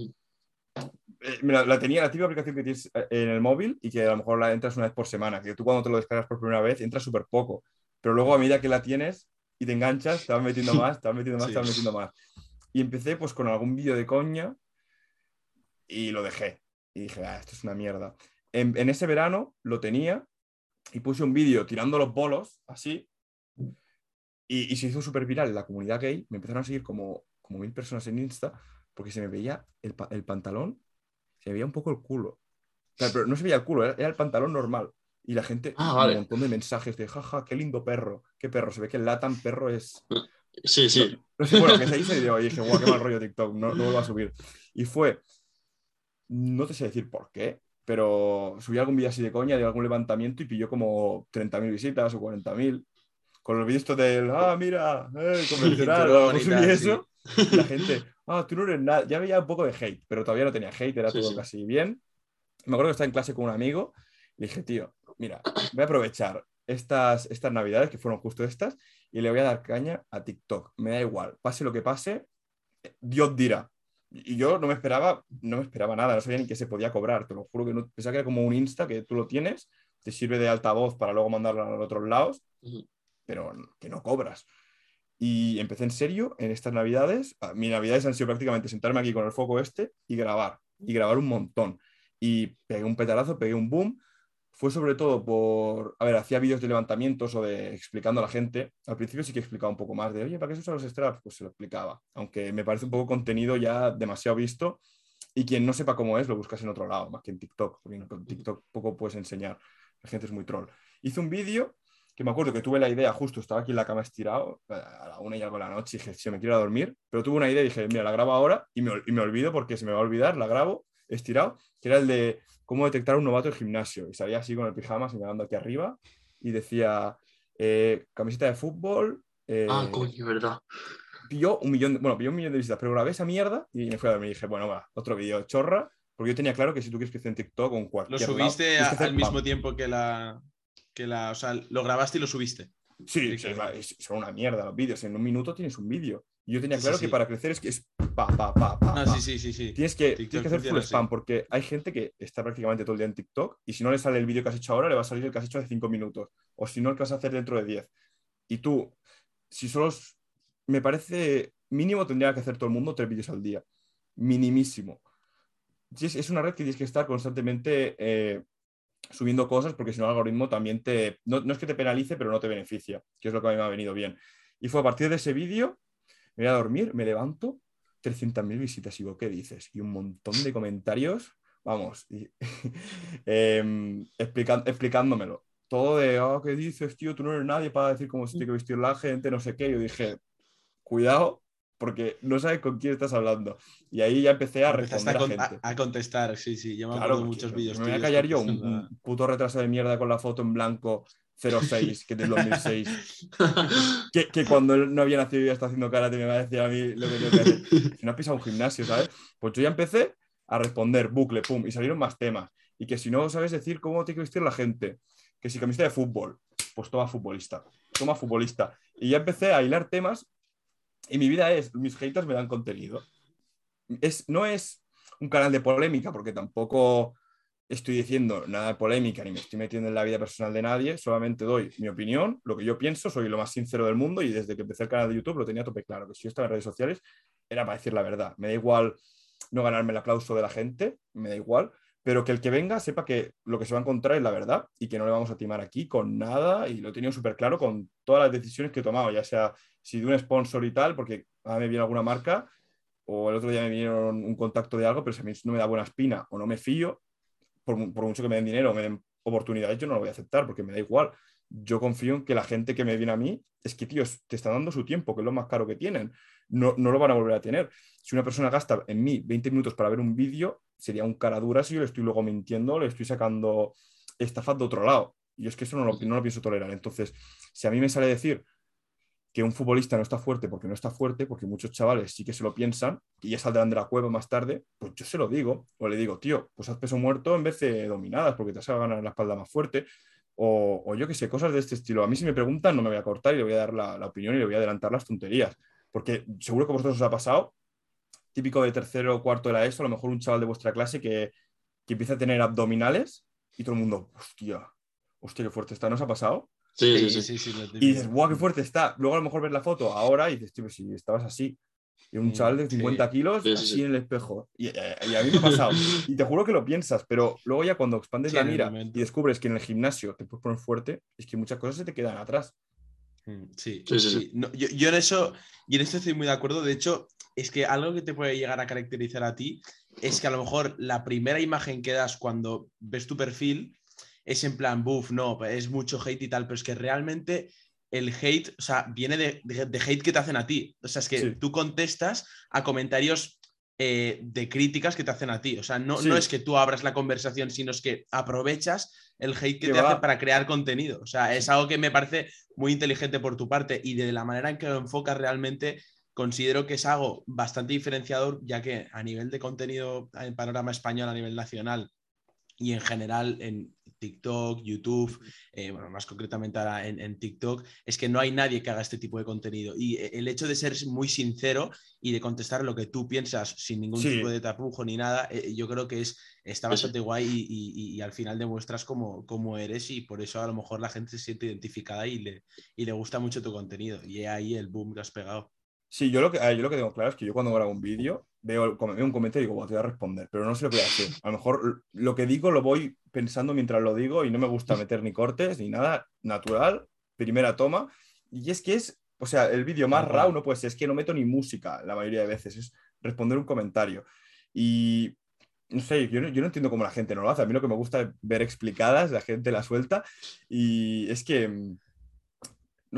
eh, la, tenía la típica aplicación que tienes eh, en el móvil y que a lo mejor la entras una vez por semana, que tú cuando te lo descargas por primera vez entras súper poco, pero luego a medida que la tienes y te enganchas, te vas metiendo *laughs* más, te vas metiendo más, te vas metiendo más. Y empecé pues con algún vídeo de coña y lo dejé. Y dije, ah, esto es una mierda. En, en ese verano lo tenía y puse un vídeo tirando los bolos, así, y, y se hizo súper viral en la comunidad gay. Me empezaron a seguir como, como mil personas en Insta porque se me veía el, el pantalón se veía un poco el culo. pero no se veía el culo, era, el pantalón normal. Y la gente, ah, un montón de mensajes de jaja, qué lindo perro, qué perro. Se ve que el Latam perro es. Sí, sí. bueno, que se hizo y dije, guau, qué mal rollo TikTok, no, no vuelvo a subir. Y fue, no te sé decir por qué, pero subí algún vídeo así de coña, de algún levantamiento y pilló como 30.000 visitas o 40.000. Con los vídeos del, ah, mira, eh, convencional, *laughs* subí eso, la gente, ah, tú no eres nada. Ya veía un poco de hate, pero todavía no tenía hate, era todo casi bien. Me acuerdo que estaba en clase con un amigo y dije, tío, mira, voy a aprovechar estas, estas navidades, que fueron justo estas, y le voy a dar caña a TikTok. Me da igual, pase lo que pase, Dios dirá. Y yo no me esperaba, no me esperaba nada, no sabía ni que se podía cobrar, te lo juro que no, pensaba que era como un Insta que tú lo tienes, te sirve de altavoz para luego mandarlo a los otros lados, pero que no cobras. Y empecé en serio en estas navidades. Ah, mis navidades han sido prácticamente sentarme aquí con el foco este y grabar. Y grabar un montón. Y pegué un petarazo, pegué un boom. Fue sobre todo por, a ver, hacía vídeos de levantamientos o de explicando a la gente. Al principio sí que explicaba un poco más de, oye, ¿para qué se usan los straps? Pues se lo explicaba. Aunque me parece un poco contenido ya demasiado visto. Y quien no sepa cómo es, lo buscas en otro lado, más que en TikTok. Porque en TikTok poco puedes enseñar. La gente es muy troll. Hice un vídeo que me acuerdo que tuve la idea, justo estaba aquí en la cama estirado, a la una y algo de la noche, y dije, si me quiero dormir, pero tuve una idea y dije, mira, la grabo ahora y me, y me, olvido porque se me va a olvidar, la grabo estirado, que era el de cómo detectar un novato en gimnasio. Y salía así con el pijama señalando aquí arriba y decía, eh, camiseta de fútbol. Eh, ah, coño, verdad. Pilló un millón, de, bueno, pilló un millón de visitas, pero grabé esa mierda y me fui a dormir y dije, bueno, va, otro vídeo chorra, porque yo tenía claro que si tú quieres que esté en TikTok o en cualquier Lo subiste al mismo tiempo que la, que la, o sea, lo grabaste y lo subiste. Sí, son una mierda los vídeos. En un minuto tienes un vídeo. Yo tenía claro que para crecer es que es pa, pa, pa, pa. sí, sí, sí, sí. Tienes que, tienes que hacer full spam porque hay gente que está prácticamente todo el día en TikTok y si no le sale el vídeo que has hecho ahora, le va a salir el que has hecho de 5 minutos. O si no, el que vas a hacer dentro de 10. Y tú, si solo. Me parece mínimo tendría que hacer todo el mundo tres vídeos al día. Minimísimo. Es una red que tienes que estar constantemente eh, subiendo cosas porque si no el algoritmo también te, no, es que te penalice, pero no te beneficia, que es lo que a mí me ha venido bien. Y fue a partir de ese vídeo, me voy a dormir, me levanto, 300.000 visitas, y digo, ¿qué dices? Y un montón de comentarios, vamos, *laughs* em, explicándomelo. Todo de, oh, ¿qué dices, tío? Tú no eres nadie para decir cómo se tiene que vestir la gente, no sé qué. Yo dije, cuidado, porque no sabes con quién estás hablando. Y ahí ya empecé a responder a, gente. A, contestar, sí, sí. Yo me acuerdo de muchos vídeos. Me voy a callar yo, un, puto retraso de mierda con la foto en blanco 06, que es del 2006. que, que, cuando él no había nacido y ya está haciendo karate, me va a decir a mí lo que tengo que hacer. Si no has pisado un gimnasio, ¿sabes? Pues yo ya empecé a responder, bucle, pum, y salieron más temas. Y que si no sabes decir cómo tiene que vestir la gente, que si camiseta de fútbol, pues toma futbolista, toma futbolista. Y ya empecé a hilar temas y mi vida es, mis haters me dan contenido. Es, no es un canal de polémica, porque tampoco estoy diciendo nada de polémica ni me estoy metiendo en la vida personal de nadie, solamente doy mi opinión, lo que yo pienso, soy lo más sincero del mundo y desde que empecé el canal de YouTube lo tenía a tope claro, que si yo estaba en redes sociales era para decir la verdad. Me da igual no ganarme el aplauso de la gente, me da igual, pero que el que venga sepa que lo que se va a encontrar es la verdad y que no le vamos a timar aquí con nada y lo he tenido súper claro con todas las decisiones que he tomado, ya sea si de un sponsor y tal, porque a mí me viene alguna marca o el otro día me vinieron un contacto de algo, pero si a mí no me da buena espina o no me fío, por, mucho que me den dinero me den oportunidades, yo no lo voy a aceptar porque me da igual. Yo confío en que la gente que me viene a mí es que, tío, te está dando su tiempo, que es lo más caro que tienen. No, no lo van a volver a tener. Si una persona gasta en mí 20 minutos para ver un vídeo, sería un cara dura si yo le estoy luego mintiendo, le estoy sacando estafas de otro lado. Y es que eso no lo, no lo pienso tolerar. Entonces, si a mí me sale decir que un futbolista no está fuerte porque no está fuerte, porque muchos chavales sí que se lo piensan y ya saldrán de la cueva más tarde, pues yo se lo digo. O le digo, tío, pues haz peso muerto en vez de dominadas porque te vas a ganar la espalda más fuerte. O, yo qué sé, cosas de este estilo. A mí si me preguntan no me voy a cortar y le voy a dar la, opinión y le voy a adelantar las tonterías. Porque seguro que a vosotros os ha pasado, típico de tercero o cuarto de la ESO, a lo mejor un chaval de vuestra clase que, que empieza a tener abdominales y todo el mundo, hostia, hostia, qué fuerte está, ¿no os ha pasado? Sí, sí, sí. sí, y dices, guau, qué fuerte está. Luego a lo mejor ves la foto ahora y dices, tío, si estabas así. Y un mm, chaval de 50 kilos así en el espejo. Eh, y, a mí me ha pasado. y te juro que lo piensas, pero luego ya cuando expandes la mira y descubres que en el gimnasio te puedes poner fuerte, es que muchas cosas se te quedan atrás. Mm, sí, sí, sí. yo, yo, en eso, y en esto estoy muy de acuerdo. De hecho, es que algo que te puede llegar a caracterizar a ti es que a lo mejor la primera imagen que das cuando ves tu perfil es en plan, buff, no, es mucho hate y tal, pero es que realmente el hate, o sea, viene de, hate que te hacen a ti. O sea, es que tú contestas a comentarios eh, de críticas que te hacen a ti. O sea, no, no es que tú abras la conversación, sino es que aprovechas el hate que te hacen para crear contenido. O sea, es algo que me parece muy inteligente por tu parte y de la manera en que lo enfocas realmente considero que es algo bastante diferenciador, ya que a nivel de contenido en panorama español, a nivel nacional y en general en TikTok, YouTube, eh, bueno, más concretamente ahora en, TikTok, es que no hay nadie que haga este tipo de contenido. Y eh, el hecho de ser muy sincero y de contestar lo que tú piensas sin ningún tipo de tapujo ni nada, eh, yo creo que es, está bastante guay y, al final demuestras cómo, cómo, eres y por eso a lo mejor la gente se siente identificada y le, y le gusta mucho tu contenido. Y ahí el boom que has pegado. Sí, yo lo, que, yo lo que tengo claro es que yo cuando grabo un vídeo veo, un comentario y digo, te voy a responder, pero no sé lo que voy a hacer. A lo mejor lo que digo lo voy pensando mientras lo digo y no me gusta meter ni cortes ni nada, natural, primera toma. Y es que es, o sea, el vídeo más raw no puede ser, es que no meto ni música la mayoría de veces, es responder un comentario. Y no sé, yo no, yo no, entiendo cómo la gente no lo hace. A mí lo que me gusta es ver explicadas, la gente la suelta. Y es que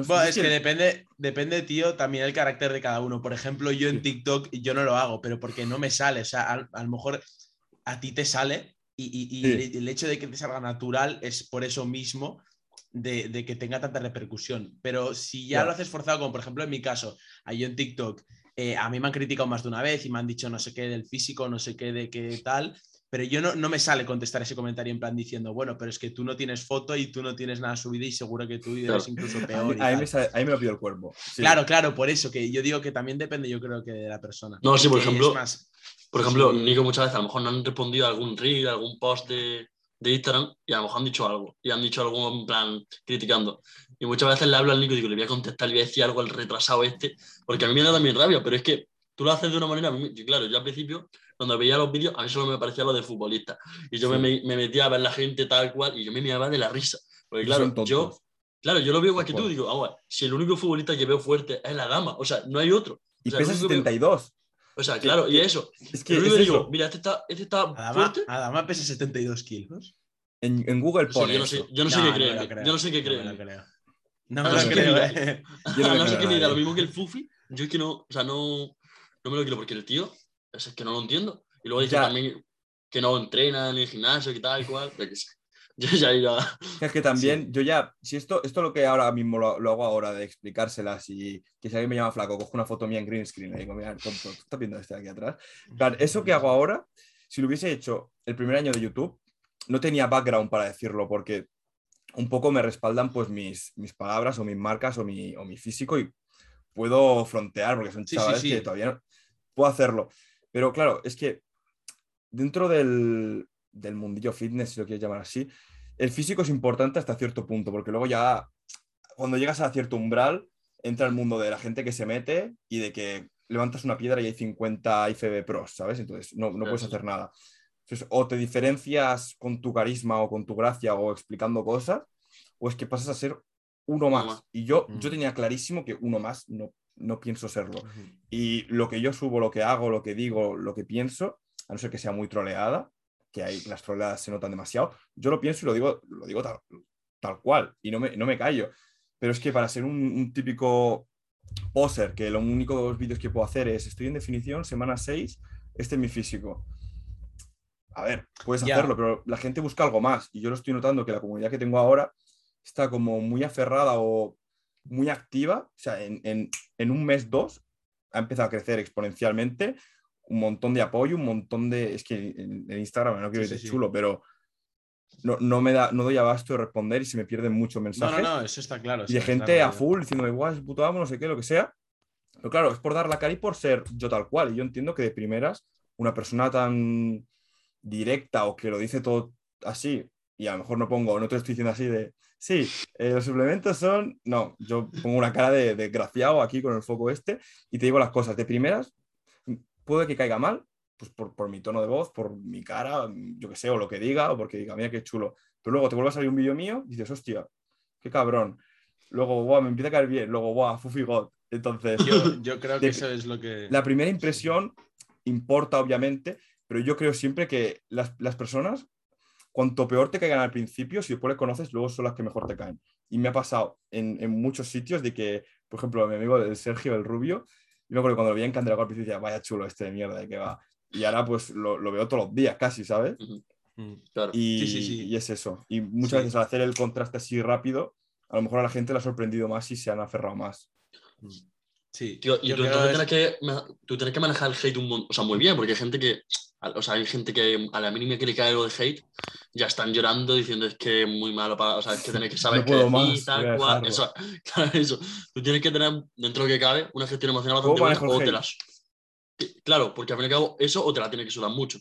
mm, es que depende, depende, tío, también el carácter de cada uno. Por ejemplo, yo en TikTok yo no lo hago, pero porque no me sale. O sea, a, lo mejor a ti te sale y, el, hecho de que te salga natural es por eso mismo de, que tenga tanta repercusión. Pero si ya lo haces forzado, como por ejemplo en mi caso, yo en TikTok, eh, a mí me han criticado más de una vez y me han dicho no sé qué del físico, no sé qué de qué tal pero yo no, no, me sale contestar ese comentario en plan diciendo, bueno, pero es que tú no tienes foto y tú no tienes nada subido y seguro que tú eres incluso peor. Ahí, me, me, lo pido el cuerpo. Claro, claro, por eso, que yo digo que también depende, yo creo que de la persona. No, sí, por ejemplo, por ejemplo, Nico muchas veces a lo mejor no han respondido a algún reel, algún post de, de Instagram y a lo mejor han dicho algo, y han dicho algo en plan criticando. Y muchas veces le hablo al Nico y digo, le voy a contestar, le voy a decir algo al retrasado este, porque a mí me da también rabia, pero es que tú lo haces de una manera, claro, yo al principio cuando veía los vídeos, a mí solo me parecía lo de futbolista. Y yo me, me, metía a ver la gente tal cual y yo me miraba de la risa. Porque claro, yo, claro, yo lo veo igual que tú. Digo, ah, si el único futbolista que veo fuerte es la dama, o sea, no hay otro. Y pesa 72. O sea, claro, y eso. Es que yo digo, mira, este está, este está Adama, fuerte. Adama pesa 72 kilos. En, en Google pone. yo, no sé, yo no sé qué creo. Yo no sé qué creo. No, creo. No me lo creo. Eh. no sé qué diga lo mismo que el Fufi. Yo es que no, o sea, no, no me lo quiero porque el tío, es que no lo entiendo. Y luego dice también que no entrena en el gimnasio y tal y cual. *laughs* Yo ya iba. Es que también, yo ya, si esto, esto lo que ahora mismo lo, hago ahora de explicárselas y que si alguien me llama flaco, cojo una foto mía en green screen y digo, mira, tonto, estás viendo este de aquí atrás? eso que hago ahora, si lo hubiese hecho el primer año de YouTube, no tenía background para decirlo porque un poco me respaldan pues mis, mis palabras o mis marcas o mi, o mi físico y puedo frontear porque son chavales que todavía no puedo hacerlo. Pero claro, es que dentro del, mundillo fitness, si lo quieres llamar así, el físico es importante hasta cierto punto, porque luego ya, cuando llegas a cierto umbral, entra el mundo de la gente que se mete y de que levantas una piedra y hay 50 IFB pros, ¿sabes? Entonces no, puedes hacer nada. Entonces, o te diferencias con tu carisma o con tu gracia o explicando cosas, o es que pasas a ser uno más. Y yo, yo tenía clarísimo que uno más no, no pienso serlo. Y lo que yo subo, lo que hago, lo que digo, lo que pienso, a no ser que sea muy troleada, que hay, las troleadas se notan demasiado, yo lo pienso y lo digo, lo digo tal, tal cual y no me, no me callo. Pero es que para ser un, típico poser, que lo único de los vídeos que puedo hacer es estoy en definición, semana 6, este es mi físico. A ver, puedes hacerlo, pero la gente busca algo más y yo lo estoy notando que la comunidad que tengo ahora está como muy aferrada o muy activa. O sea, en, un mes, dos, ha empezado a crecer exponencialmente. Un montón de apoyo, un montón de. Es que en, Instagram no quiero decir chulo, pero no, no, me da, no doy abasto de responder y se me pierden muchos mensajes. No, no, no, eso está claro. Y de gente a full diciendo, igual, es puto amo, no sé qué, lo que sea. Pero claro, es por dar la cara y por ser yo tal cual. Y yo entiendo que de primeras, una persona tan directa o que lo dice todo así, y a lo mejor no pongo, no te estoy diciendo así de, sí, eh, los suplementos son, no, yo pongo una cara de desgraciado aquí con el foco este y te digo las cosas. De primeras, puede que caiga mal, pues por, mi tono de voz, por mi cara, yo que sé, o lo que diga, o porque diga, mira qué chulo. Pero luego te vuelve a salir un vídeo mío y dices, hostia, qué cabrón. Luego, wow, me empieza a caer bien. Luego, wow, Fufi God. Entonces, yo, creo que eso es lo que. La primera impresión importa, obviamente, pero yo creo siempre que las, personas, cuanto peor te caigan al principio, si después les conoces, luego son las que mejor te caen. Y me ha pasado en, muchos sitios de que, por ejemplo, mi amigo el Sergio, el Rubio, yo me acuerdo cuando lo veía en Candelabro al principio decía, vaya chulo este de mierda, de que va. Y ahora pues lo, veo todos los días casi, ¿sabes? Mm, y, y, es eso. Y muchas veces al hacer el contraste así rápido, a lo mejor a la gente le ha sorprendido más y se han aferrado más. Y tú, tienes que, tú tienes que manejar el hate un montón, o sea, muy bien, porque hay gente que, o sea, hay gente que a la mínima que le cae algo de hate, ya están llorando diciendo es que es muy malo para, o sea, es que tienes que saber *laughs* no puedo más, tal cual. Eso, *laughs* claro, eso. Tú tienes que tener, dentro de lo que cabe, una gestión emocional bastante buena o te las... Claro, porque al fin y al cabo, eso o te la tiene que sudar mucho.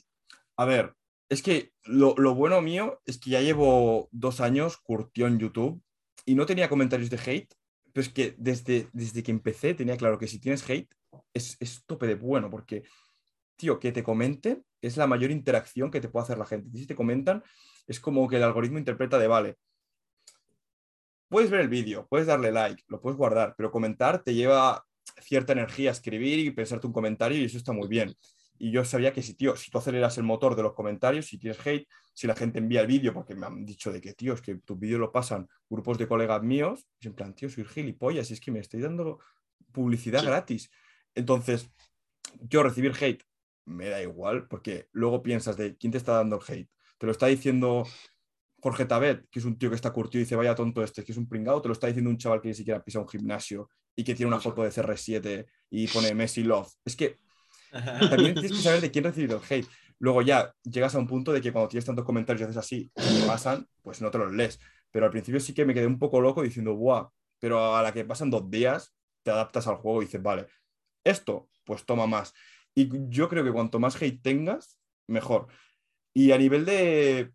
A ver, es que lo, lo, bueno mío es que ya llevo dos años curtió en YouTube y no tenía comentarios de hate, pero es que desde, desde que empecé tenía claro que si tienes hate es, es tope de bueno, porque, tío, que te comente es la mayor interacción que te puede hacer la gente. Si te comentan, es como que el algoritmo interpreta de, vale, puedes ver el vídeo, puedes darle like, lo puedes guardar, pero comentar te lleva cierta energía, escribir y pensarte un comentario y eso está muy bien. Y yo sabía que si, tío, si tú aceleras el motor de los comentarios, si tienes hate, si la gente envía el vídeo, porque me han dicho de que, tío, es que tus vídeos lo pasan grupos de colegas míos, y en plan, tío, soy gilipollas, y es que me estoy dando publicidad gratis. Entonces, yo recibir hate me da igual, porque luego piensas de quién te está dando el hate. Te lo está diciendo Jorge Tabet, que es un tío que está curtido y dice, vaya tonto este, que es un pringado, te lo está diciendo un chaval que ni siquiera pisa un gimnasio y que tiene una foto de CR7 y pone Messi Love. Es que *laughs* también tienes que saber de quién recibido el hate. Luego ya llegas a un punto de que cuando tienes tantos comentarios y haces así y pasan, pues no te los lees. Pero al principio sí que me quedé un poco loco diciendo, guau, pero a la que pasan dos días, te adaptas al juego y dices, vale, esto, pues toma más. Y yo creo que cuanto más hate tengas, mejor. Y a nivel de,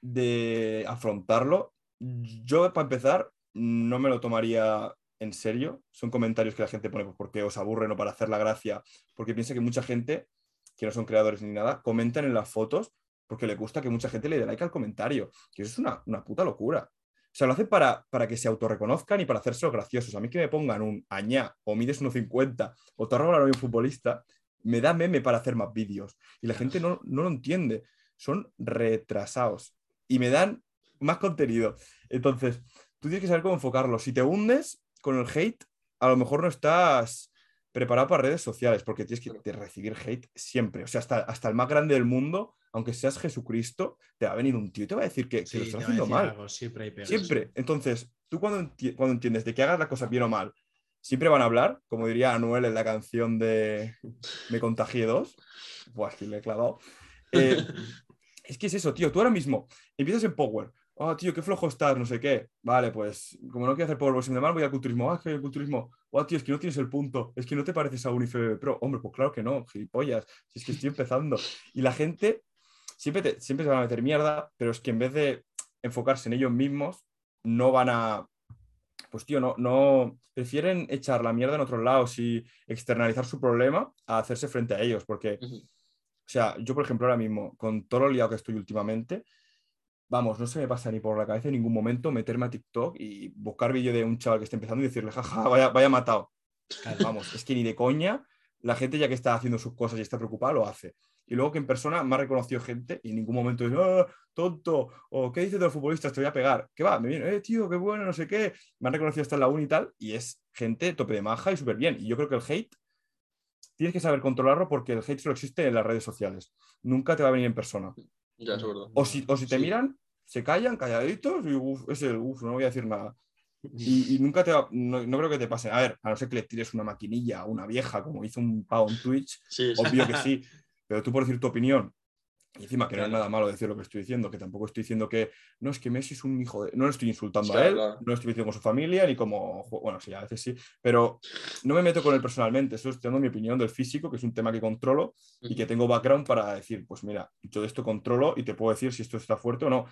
de afrontarlo, yo para empezar no me lo tomaría en serio. Son comentarios que la gente pone porque os aburren o para hacer la gracia, porque piensa que mucha gente, que no son creadores ni nada, comentan en las fotos porque le gusta que mucha gente le dé like al comentario. Que eso es una, una puta locura. O sea, lo hacen para, para que se autorreconozcan y para hacerse los graciosos. A mí que me pongan un añá o mides 1,50 o te roban a un futbolista, me da meme para hacer más vídeos. Y la gente no, no lo entiende. Son retrasados y me dan más contenido. Entonces, tú tienes que saber cómo enfocarlo. Si te hundes, con el hate, a lo mejor no estás preparado para redes sociales, porque tienes que recibir hate siempre. O sea, hasta, hasta el más grande del mundo, aunque seas Jesucristo, te va a venir un tío y te va a decir que, lo estás haciendo mal. siempre Siempre. Entonces, tú cuando, cuando entiendes de que hagas las cosas bien o mal, siempre van a hablar, como diría Anuel en la canción de Me contagié dos. Buah, aquí le he clavado. *laughs* Eh, es que es eso, tío. Tú ahora mismo empiezas en Power, oh, tío, qué flojo estás, no sé qué. Vale, pues como no quiero hacer powerboxing de mal, voy al culturismo. Ah, que el culturismo, oh, tío, es que no tienes el punto, es que no te pareces a un IFBB Pro. Hombre, pues claro que no, gilipollas, si es que estoy empezando. Y la gente siempre, te, siempre se van a meter mierda, pero es que en vez de enfocarse en ellos mismos, no van a. Pues tío, no, no prefieren echar la mierda en otros lados y externalizar su problema a hacerse frente a ellos, porque, o sea, yo por ejemplo ahora mismo, con todo lo liado que estoy últimamente, vamos, no se me pasa ni por la cabeza en ningún momento meterme a TikTok y buscar vídeo de un chaval que esté empezando y decirle, jaja, vaya, vaya matado. Vamos, es que ni de coña, la gente ya que está haciendo sus cosas y está preocupada lo hace. Y luego que en persona me ha reconocido gente y en ningún momento dice, oh, tonto, o qué dices de los futbolistas, te voy a pegar. ¿Qué va? Me viene, eh, tío, qué bueno, no sé qué. Me han reconocido hasta en la uni y tal, y es gente tope de maja y súper bien. Y yo creo que el hate tienes que saber controlarlo porque el hate solo existe en las redes sociales. Nunca te va a venir en persona. Ya, es verdad. O si, o si te miran, se callan, calladitos, y uf, es el uf, no voy a decir nada. Y, *laughs* y nunca te va, no, no creo que te pase. A ver, a no ser que le tires una maquinilla a una vieja, como hizo un pavo en Twitch, Sí, sí. obvio que *laughs* sí. Pero tú por decir tu opinión, y encima que no es nada malo decir lo que estoy diciendo, que tampoco estoy diciendo que no es que Messi es un hijo de. No lo estoy insultando a él, claro. no lo estoy diciendo como su familia, ni como. Bueno, sí, a veces sí, pero no me meto con él personalmente. Solo estoy dando mi opinión del físico, que es un tema que controlo y que tengo background para decir, pues mira, yo de esto controlo y te puedo decir si esto está fuerte o no.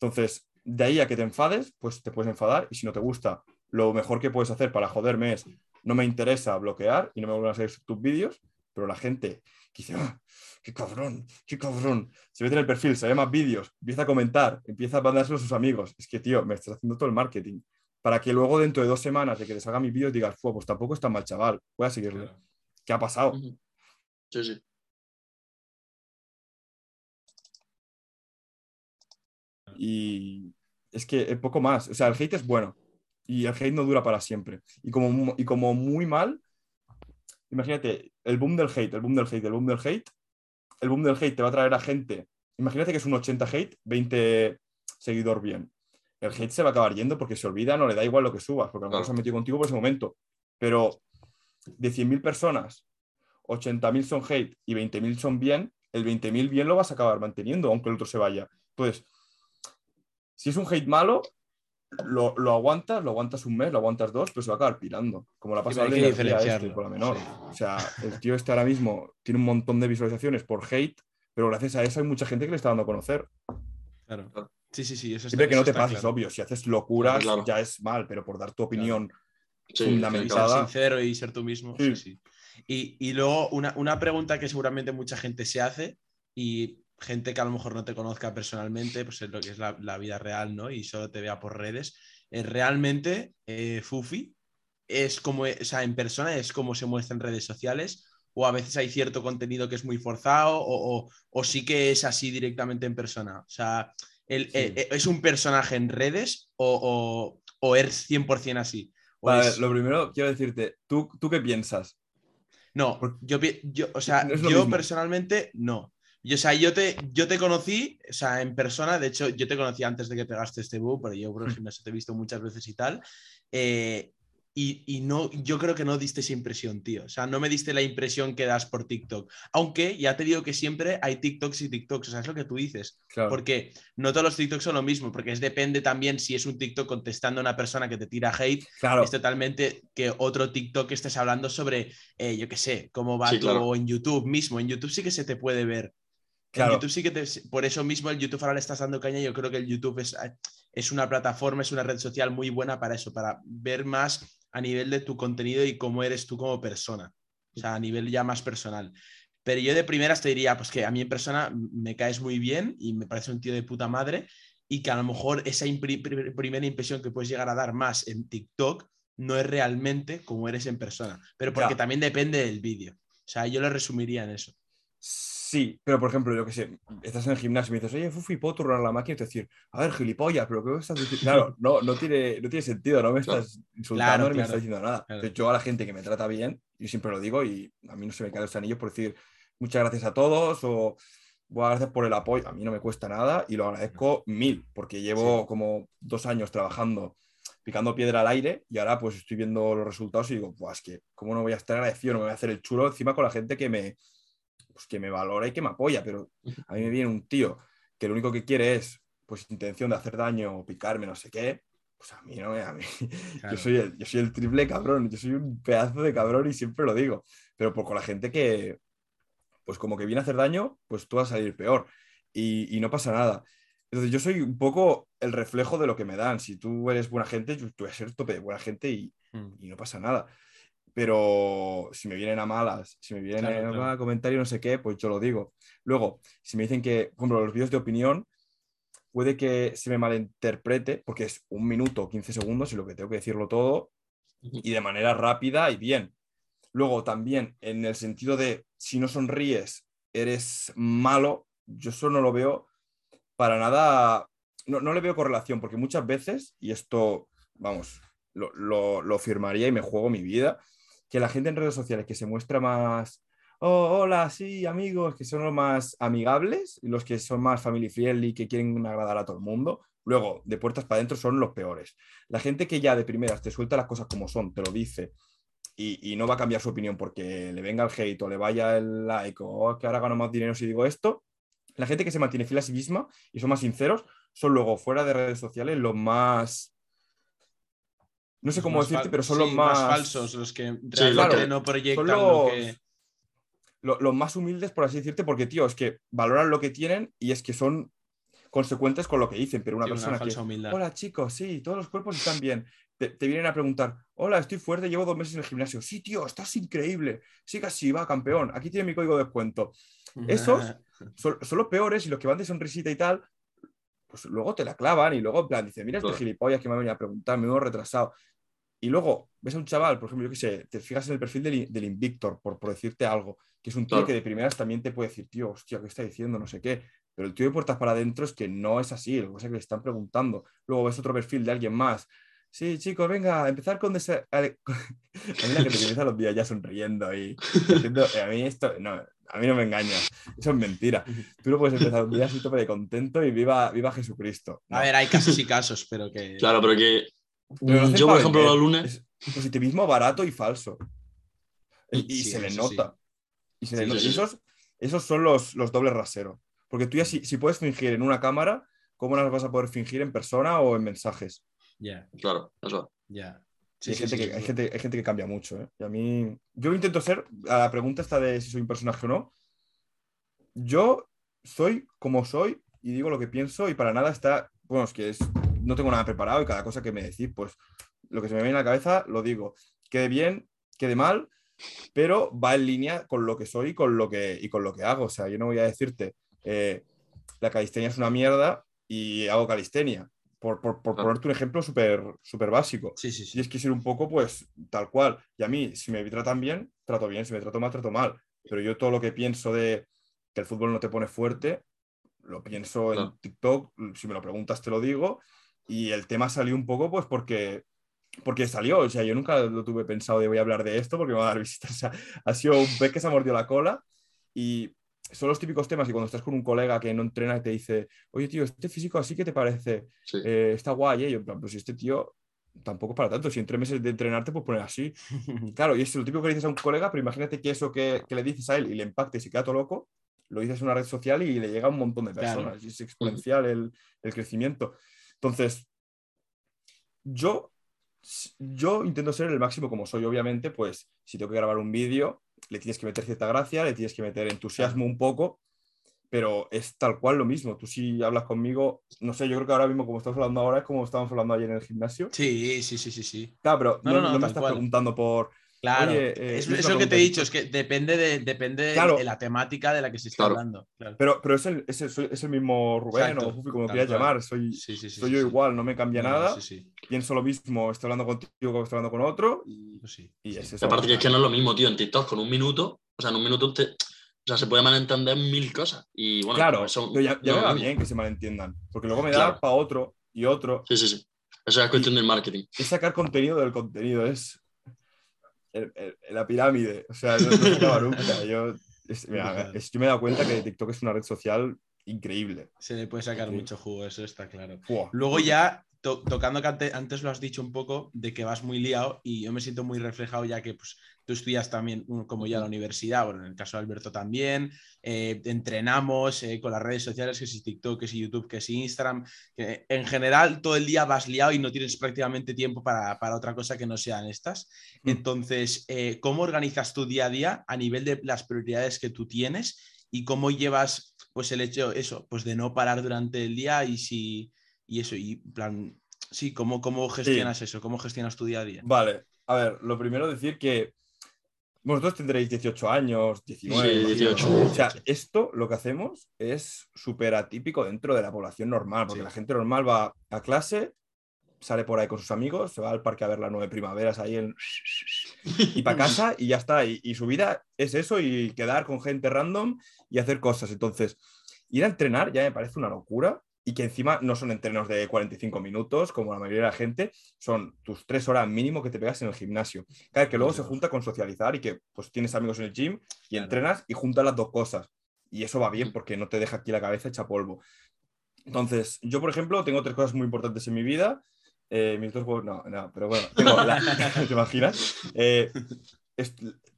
Entonces, de ahí a que te enfades, pues te puedes enfadar y si no te gusta, lo mejor que puedes hacer para joderme es, no me interesa bloquear y no me vuelvan a salir tus vídeos, pero la gente que dice, "Ah, qué cabrón, qué cabrón, se mete en el perfil, se ve más vídeos, empieza a comentar, empieza a mandárselo a sus amigos. Es que, tío, me estás haciendo todo el marketing. Para que luego dentro de dos semanas de que te salga mis vídeos digas, "Fua, pues tampoco es tan mal chaval, voy a seguirle. Claro. ¿Qué ha pasado? Sí, sí. Y es que es poco más. O sea, el hate es bueno y el hate no dura para siempre. Y como, y como muy mal, imagínate, el boom del hate, el boom del hate, el boom del hate, el boom del hate te va a traer a gente. Imagínate que es un 80 hate, 20 seguidor bien. El hate se va a acabar yendo porque se olvida, no le da igual lo que subas, porque a lo mejor se han metido contigo por ese momento. Pero de 100.000 personas, 80.000 son hate y 20.000 son bien, el 20.000 bien lo vas a acabar manteniendo, aunque el otro se vaya. Entonces, si es un hate malo, lo, lo aguantas, lo aguantas un mes, lo aguantas dos, pero se va a acabar pirando. Como la pasada de este, con la menor. Sí. O sea, el tío este ahora mismo tiene un montón de visualizaciones por hate, pero gracias a eso hay mucha gente que le está dando a conocer. Claro. Claro. Sí, sí, sí. Eso Siempre está- que no te pases, claro. obvio. Si haces locuras, Claro, claro. ya es mal, pero por dar tu opinión Sí, Fundamentada. claro. sincero y ser tú mismo. Sí. Sí, sí. Y, y luego una, una pregunta que seguramente mucha gente se hace y gente que a lo mejor no te conozca personalmente, pues es lo que es la, la vida real, ¿no? Y solo te vea por redes. ¿Es realmente eh, Fufi es como, o sea, en persona es como se muestra en redes sociales? ¿O a veces hay cierto contenido que es muy forzado? ¿O, o- o sí que es así directamente en persona? O sea, el- Sí. eh, ¿es un personaje en redes o, o, es 100% así? ¿O Vale, es- lo primero quiero decirte, ¿tú, ¿tú qué piensas? No, yo, yo, o sea, *laughs* No yo mismo. personalmente no. Yo, o sea, yo te, yo te conocí, o sea, en persona, de hecho, yo te conocí antes de que pegaste este boom, pero yo por el gimnasio te he visto muchas veces y tal. eh, y, y no, yo creo que no diste esa impresión, tío. O sea, no me diste la impresión que das por TikTok. Aunque ya te digo que siempre hay TikToks y TikToks, o sea, es lo que tú dices. Claro. Porque no todos los TikToks son lo mismo, porque es depende también si es un TikTok contestando a una persona que te tira hate claro. es totalmente que otro TikTok estés hablando sobre, eh, yo qué sé, cómo va Sí, tu claro. o en YouTube mismo. En YouTube sí que se te puede ver. Claro. En YouTube sí que te, por eso mismo el YouTube ahora le estás dando caña. Yo creo que el YouTube es, es una plataforma, es una red social muy buena para eso, para ver más a nivel de tu contenido y cómo eres tú como persona. O sea, a nivel ya más personal. Pero yo de primeras te diría, pues que a mí en persona me caes muy bien y me parece un tío de puta madre y que a lo mejor esa primera impresión que puedes llegar a dar más en TikTok no es realmente como eres en persona, pero porque también depende del vídeo. O sea, yo lo resumiría en eso. Sí, pero por ejemplo, yo que sé, estás en el gimnasio y me dices, oye, Fufi, ¿puedo turnar la máquina? Y te decir, a ver, gilipollas, pero ¿qué estás diciendo? Claro, *laughs* no, no, tiene, no tiene sentido, no me estás insultando Claro, ni me estás diciendo nada. Claro. Entonces, yo a la gente que me trata bien, yo siempre lo digo y a mí no se me caen los anillos por decir muchas gracias a todos o "Buah, gracias por el apoyo. A mí no me cuesta nada y lo agradezco mil, porque llevo Sí. como dos años trabajando picando piedra al aire y ahora pues estoy viendo los resultados y digo, Buah, es que cómo no voy a estar agradecido, no me voy a hacer el chulo encima con la gente que me, pues, que me valora y que me apoya, pero a mí me viene un tío que lo único que quiere es pues intención de hacer daño o picarme, no sé qué, pues a mí no me... A mí, *laughs* Claro. yo, soy el, yo soy el triple cabrón, yo soy un pedazo de cabrón y siempre lo digo, pero por con la gente que, pues como que viene a hacer daño, pues tú vas a salir peor y, y no pasa nada. Entonces yo soy un poco el reflejo de lo que me dan. Si tú eres buena gente, yo tú voy a ser tope de buena gente y, Mm. y no pasa nada. Pero si me vienen a malas, si me vienen Claro, a claro. comentario no sé qué, pues yo lo digo. Luego, si me dicen que, por ejemplo, los vídeos de opinión, puede que se me malinterprete, porque es un minuto o 15 segundos y lo que tengo que decirlo todo, y de manera rápida y bien. Luego también, en el sentido de si no sonríes, eres malo, yo eso no lo veo para nada, no, no le veo correlación, porque muchas veces, y esto, vamos, lo, lo- lo firmaría y me juego mi vida, que la gente en redes sociales que se muestra más, oh, hola, sí, amigos, que son los más amigables, los que son más family friendly, que quieren agradar a todo el mundo. Luego, de puertas para adentro son los peores. La gente que ya de primeras te suelta las cosas como son, te lo dice, y, no va a cambiar su opinión porque le venga el hate o le vaya el like o que ahora gano más dinero si digo esto, la gente que se mantiene fiel a sí misma y son más sinceros son luego fuera de redes sociales los más no sé cómo decirte, pero son los más... falsos, los que realmente no proyectan lo que... Los más humildes, por así decirte, porque, tío, es que valoran lo que tienen y es que son consecuentes con lo que dicen, pero una persona que... Hola, chicos, sí, todos los cuerpos están bien. Te, vienen a preguntar, hola, estoy fuerte, llevo dos meses en el gimnasio. Sí, tío, estás increíble. Sí, casi va, campeón. Aquí tiene mi código de descuento. Esos son, los peores y los que van de sonrisita y tal, pues luego te la clavan y luego, en plan, dice, mira este gilipollas que me ha venido a preguntar, me he retrasado. Y luego ves a un chaval, por ejemplo, yo qué sé, te fijas en el perfil del, Invictor, por, por, decirte algo, que es un tío que de primeras también te puede decir, tío, hostia, ¿qué está diciendo? No sé qué. Pero el tío de puertas para adentro es que no es así, lo que que le están preguntando. Luego ves otro perfil de alguien más. Sí, chicos, venga, a empezar con... Desa... A mí *laughs* la que te comienza los días ya sonriendo y a mí esto, no, a mí no me engaña, *laughs* eso es mentira. Tú no puedes empezar un día así tope de contento y viva, viva Jesucristo. A ver, hay casos y casos, pero que... Claro, pero que yo, por ejemplo, los lunes. Es positivismo barato y falso. Y, se le nota. Y se le nota. esos, esos son los, los dobles raseros. Porque tú ya, si, si, puedes fingir en una cámara, ¿cómo las vas a poder fingir en persona o en mensajes? Ya. Claro, eso. Ya. Hay, gente que, hay, gente, hay, gente, que cambia mucho. ¿eh? Y a mí. Yo intento ser. A la pregunta esta de si soy un personaje o no. Yo soy como soy y digo lo que pienso y para nada está. Bueno, es que es no tengo nada preparado y cada cosa que me decís, pues lo que se me viene a la cabeza lo digo. Quede bien, quede mal, pero va en línea con lo que soy y con lo que, y con lo que hago. O sea, yo no voy a decirte, eh, la calistenia es una mierda y hago calistenia. Por, por, ponerte un ejemplo súper super básico. Sí, sí, sí. Y es que ser un poco, pues, tal cual. Y a mí, si me tratan bien, trato bien. Si me trato mal, trato mal. Pero yo todo lo que pienso de que el fútbol no te pone fuerte, lo pienso en TikTok. Si me lo preguntas, te lo digo. Y el tema salió un poco pues porque, porque salió. O sea, yo nunca lo tuve pensado de voy a hablar de esto porque me va a dar *laughs* visitas. ha sido un pez que se ha mordido la cola y son los típicos temas y cuando estás con un colega que no entrena y te dice, oye tío, este físico así que te parece, eh, está guay, ¿eh? yo, pues si este tío tampoco es para tanto, si en tres meses de entrenarte, pues poner así. *laughs* claro, y es lo típico que le dices a un colega, pero imagínate que eso que, que, le dices a él y le impacte y se queda todo loco, lo dices en una red social y le llega a un montón de personas, y es exponencial el, el crecimiento. Entonces, yo, yo intento ser el máximo como soy. Obviamente, pues si tengo que grabar un vídeo, le tienes que meter cierta gracia, le tienes que meter entusiasmo un poco, pero es tal cual lo mismo. Tú si hablas conmigo, no sé, yo creo que ahora mismo como estamos hablando ahora es como estábamos hablando ayer en el gimnasio. Sí, sí, sí, sí, sí. Claro, pero no, me estás preguntando por Claro, eh, es, lo que te he dicho, es que depende de, depende de la temática de la que se está hablando. Pero, pero es, el, es, el, mismo Rubén o Fufi, como quieras llamar. Soy, soy yo igual, no me cambia nada. Pienso lo mismo, estoy hablando contigo como estoy hablando con otro. Y, pues y es eso. Aparte que es que no es lo mismo, tío, en TikTok con un minuto, o sea, en un minuto te, o sea, se puede malentender mil cosas. Y bueno, claro, eso, ya, ya me va bien que se malentiendan, porque luego me da para otro y otro. Sí, sí, sí. Eso es cuestión del marketing. Es sacar contenido del contenido, es la pirámide. O sea, no, *laughs* nunca. Yo, me he dado cuenta que TikTok es una red social increíble. Se le puede sacar mucho jugo, eso está claro. Luego ya tocando que antes, lo has dicho un poco, de que vas muy liado y yo me siento muy reflejado ya que pues, tú estudias también como ya la universidad, bueno, en el caso de Alberto también, eh, entrenamos eh, con las redes sociales, que si TikTok, que si YouTube, que si Instagram, que en general todo el día vas liado y no tienes prácticamente tiempo para, otra cosa que no sean estas. Mm. Entonces, eh, ¿cómo organizas tu día a día a nivel de las prioridades que tú tienes y cómo llevas pues el hecho, eso, pues de no parar durante el día y si y eso, y plan, sí, ¿cómo, cómo gestionas eso? ¿Cómo gestionas tu día a día? Vale, a ver, lo primero decir que vosotros tendréis 18 años, 19, sí, 18. O sea, esto lo que hacemos es súper atípico dentro de la población normal, porque la gente normal va a clase, sale por ahí con sus amigos, se va al parque a ver las nueve primaveras ahí en... y para casa y ya está. Y, y, su vida es eso y quedar con gente random y hacer cosas. Entonces, ir a entrenar ya me parece una locura y que encima no son entrenos de 45 minutos, como la mayoría de la gente, son tus tres horas mínimo que te pegas en el gimnasio. Claro, que luego se junta con socializar y que pues tienes amigos en el gym y entrenas y juntas las dos cosas. Y eso va bien porque no te deja aquí la cabeza hecha polvo. Entonces, yo, por ejemplo, tengo tres cosas muy importantes en mi vida. Eh, mis dos juegos, no, no, pero bueno, *laughs* ¿te imaginas? Eh,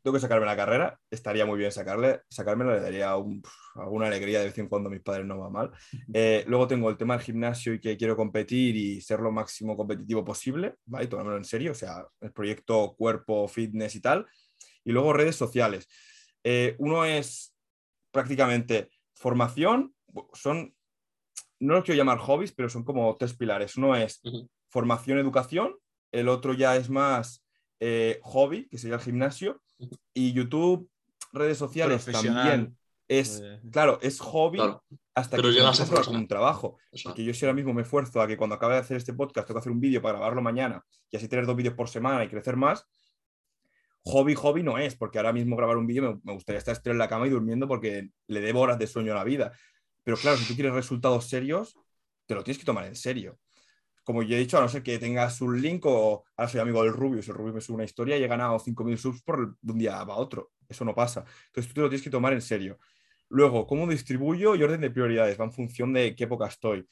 tengo que sacarme la carrera, estaría muy bien sacarle, sacármela, le daría alguna alegría de vez en cuando a mis padres no va mal. Eh, luego tengo el tema del gimnasio y que quiero competir y ser lo máximo competitivo posible, ¿vale? Y tomármelo en serio, o sea, el proyecto cuerpo, fitness y tal. Y luego redes sociales. Eh, uno es prácticamente formación, son, no lo quiero llamar hobbies, pero son como tres pilares. Uno es formación, educación, el otro ya es más eh, hobby, que sería el gimnasio, y YouTube, redes sociales también. Es, claro, es hobby hasta que llegas a un trabajo. Porque yo si ahora mismo me esfuerzo a que cuando acabe de hacer este podcast tengo que hacer un vídeo para grabarlo mañana y así tener dos vídeos por semana y crecer más, hobby, hobby no es, porque ahora mismo grabar un vídeo me, gustaría estar en la cama y durmiendo porque le debo horas de sueño a la vida. Pero claro, si tú quieres resultados serios, te lo tienes que tomar en serio como yo he dicho, a no ser que tengas un link o ahora soy amigo del Rubius, el Rubius me sube una historia y he ganado 5.000 subs por de un día a otro. Eso no pasa. Entonces tú te lo tienes que tomar en serio. Luego, ¿cómo distribuyo y orden de prioridades? Va en función de qué época estoy.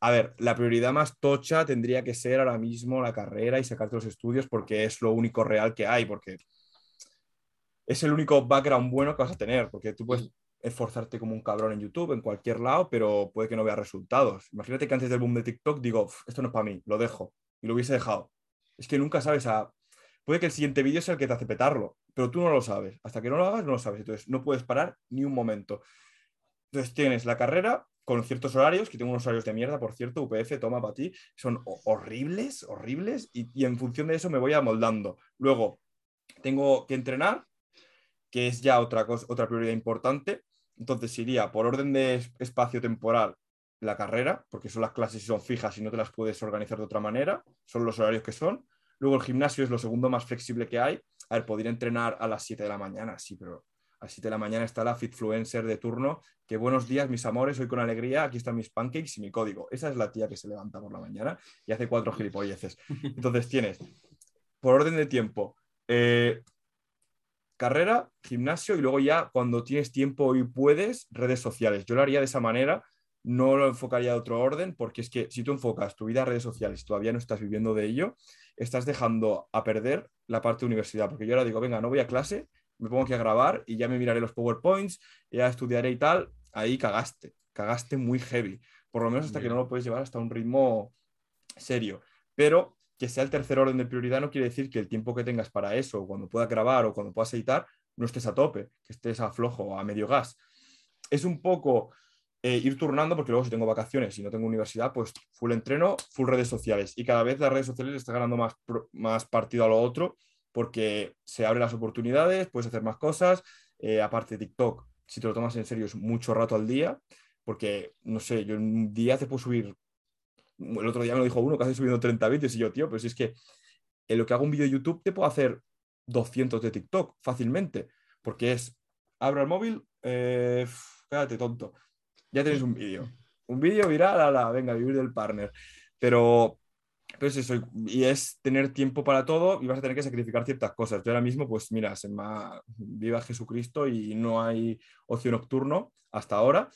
A ver, la prioridad más tocha tendría que ser ahora mismo la carrera y sacarte los estudios porque es lo único real que hay, porque es el único background bueno que vas a tener, porque tú puedes esforzarte como un cabrón en YouTube, en cualquier lado, pero puede que no vea resultados. Imagínate que antes del boom de TikTok digo, esto no es para mí, lo dejo, y lo hubiese dejado. Es que nunca sabes a... Puede que el siguiente vídeo sea el que te hace petarlo, pero tú no lo sabes. Hasta que no lo hagas, no lo sabes. Entonces, no puedes parar ni un momento. Entonces, tienes la carrera con ciertos horarios, que tengo unos horarios de mierda, por cierto, UPF, toma para ti, son horribles, horribles, y, y en función de eso me voy amoldando. Luego, tengo que entrenar, que es ya otra, cosa, otra prioridad importante. Entonces iría por orden de espacio temporal la carrera, porque son las clases y son fijas y no te las puedes organizar de otra manera, son los horarios que son. Luego el gimnasio es lo segundo más flexible que hay. A ver, podría entrenar a las 7 de la mañana, sí, pero a las 7 de la mañana está la Fitfluencer de turno, que buenos días, mis amores, hoy con alegría, aquí están mis pancakes y mi código. Esa es la tía que se levanta por la mañana y hace cuatro gilipolleces. *laughs* Entonces tienes, por orden de tiempo, eh, carrera, gimnasio y luego ya cuando tienes tiempo y puedes, redes sociales. Yo lo haría de esa manera, no lo enfocaría de otro orden, porque es que si tú enfocas tu vida a redes sociales y todavía no estás viviendo de ello, estás dejando a perder la parte de universidad, porque yo ahora digo, venga, no voy a clase, me pongo aquí a grabar y ya me miraré los PowerPoints, ya estudiaré y tal, ahí cagaste, cagaste muy heavy, por lo menos hasta que no lo puedes llevar hasta un ritmo serio. Pero que sea el tercer orden de prioridad no quiere decir que el tiempo que tengas para eso, cuando puedas grabar o cuando puedas editar, no estés a tope, que estés a flojo o a medio gas. Es un poco eh, ir turnando, porque luego si tengo vacaciones y no tengo universidad, pues full entreno, full redes sociales. Y cada vez las redes sociales están ganando más, más partido a lo otro, porque se abren las oportunidades, puedes hacer más cosas. Eh, aparte TikTok, si te lo tomas en serio, es mucho rato al día, porque, no sé, yo un día te puedo subir el otro día me lo dijo uno que hace subiendo 30 vídeos y yo, tío, pero si es que en lo que hago un vídeo de YouTube te puedo hacer 200 de TikTok fácilmente, porque es, abro el móvil, eh, tonto, ya tienes un vídeo. Un vídeo viral, a la, venga, vivir del partner. Pero, pero es eso, y es tener tiempo para todo y vas a tener que sacrificar ciertas cosas. Yo ahora mismo, pues mira, se me viva Jesucristo y no hay ocio nocturno hasta ahora.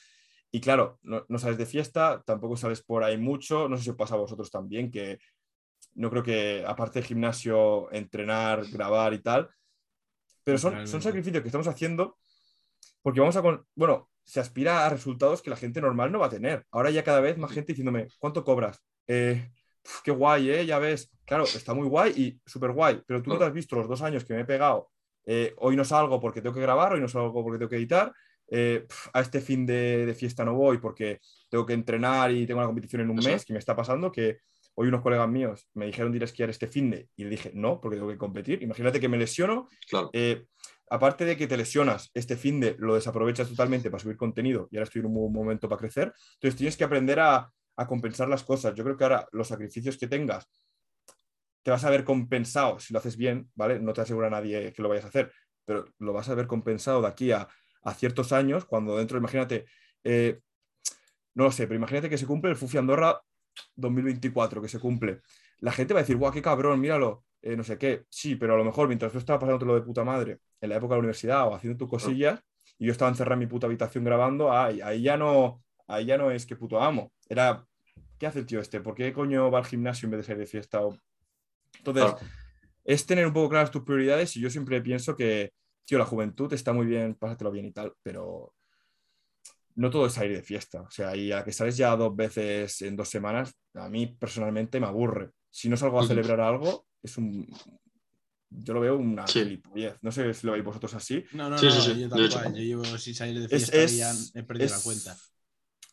Y claro, no, sales de fiesta, tampoco sales por ahí mucho, no sé si os pasa a vosotros también, que no creo que aparte de gimnasio, entrenar, grabar y tal, pero son, son sacrificios que estamos haciendo porque vamos a, con, bueno, se aspira a resultados que la gente normal no va a tener. Ahora ya cada vez más gente diciéndome, ¿cuánto cobras? Eh, qué guay, ¿eh? Ya ves, claro, está muy guay y súper guay, pero tú no te has visto los dos años que me he pegado. Eh, hoy no salgo porque tengo que grabar, hoy no salgo porque tengo que editar, eh, a este fin de, fiesta no voy porque tengo que entrenar y tengo una competición en un mes, que me está pasando que hoy unos colegas míos me dijeron de ir a esquiar este fin de y le dije no, porque tengo que competir. Imagínate que me lesiono. Eh, aparte de que te lesionas este fin de, lo desaprovechas totalmente para subir contenido y ahora estoy en un buen momento para crecer. Entonces tienes que aprender a, a compensar las cosas. Yo creo que ahora los sacrificios que tengas te vas a ver compensado si lo haces bien, ¿vale? No te asegura nadie que lo vayas a hacer, pero lo vas a ver compensado de aquí a a ciertos años, cuando dentro, imagínate, eh, no lo sé, pero imagínate que se cumple el Fufi Andorra 2024, que se cumple. La gente va a decir, guau, qué cabrón, míralo, eh, no sé qué. Sí, pero a lo mejor mientras tú estabas pasando lo de puta madre en la época de la universidad o haciendo tus cosillas, y yo estaba encerrado en mi puta habitación grabando, ahí, ahí ya no, ahí ya no es que puto amo. Era, ¿qué hace el tío este? ¿Por qué coño va al gimnasio en vez de salir de fiesta? Entonces, es tener un poco claras tus prioridades y yo siempre pienso que, tío, la juventud está muy bien, pásatelo bien y tal, pero no todo es salir de fiesta. O sea, y a que sales ya dos veces en dos semanas, a mí personalmente me aburre. Si no salgo a celebrar algo, es un. Yo lo veo una sí. No sé si lo veis vosotros así. No, no, no, yo Yo llevo sin salir de fiesta y ya he perdido la cuenta.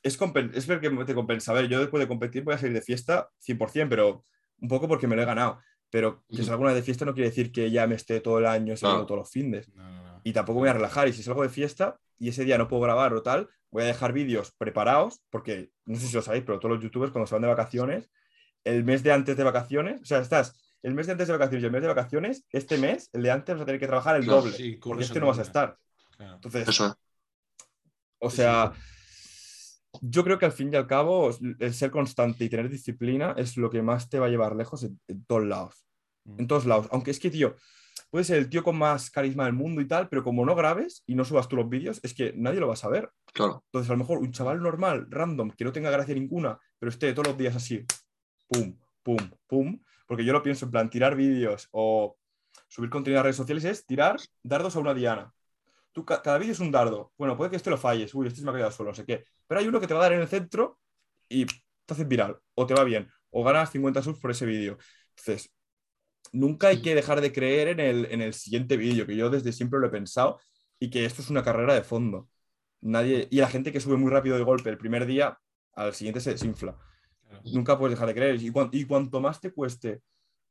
Es, es ver que te compensa. A ver, yo después de competir voy a salir de fiesta 100%, pero un poco porque me lo he ganado. Pero que salga una de fiesta no quiere decir que ya me esté todo el año saliendo todos los fines. y tampoco voy a relajar. Y si salgo de fiesta y ese día no puedo grabar o tal, voy a dejar vídeos preparados, porque no sé si lo sabéis, pero todos los youtubers cuando se van de vacaciones, el mes de antes de vacaciones, o sea, estás el mes de antes de vacaciones y el mes de vacaciones, este mes, el de antes, vas a tener que trabajar el doble, porque este no vas a estar. Entonces, o sea, yo creo que al fin y al cabo, el ser constante y tener disciplina es lo que más te va a llevar lejos en, todos lados. En mm. todos lados. Aunque es que, tío, puede ser el tío con más carisma del mundo y tal, pero como no grabes y no subas tú los vídeos, es que nadie lo va a saber. Claro. Entonces, a lo mejor un chaval normal, random, que no tenga gracia ninguna, pero esté todos los días así, pum, pum, pum, porque yo lo pienso en plan, tirar vídeos o subir contenido a redes sociales es tirar dardos a una diana. Tú, cada vídeo es un dardo. Bueno, puede que este lo falles, uy, este se me ha quedado solo, no sé qué. Pero hay uno que te va a dar en el centro y te haces viral, o te va bien, o ganas 50 subs por ese vídeo. Entonces, nunca hay que dejar de creer en el, en el siguiente vídeo, que yo desde siempre lo he pensado, y que esto es una carrera de fondo. Nadie, y la gente que sube muy rápido de golpe el primer día, al siguiente se desinfla. Nunca puedes dejar de creer. Y, y, cuanto más te cueste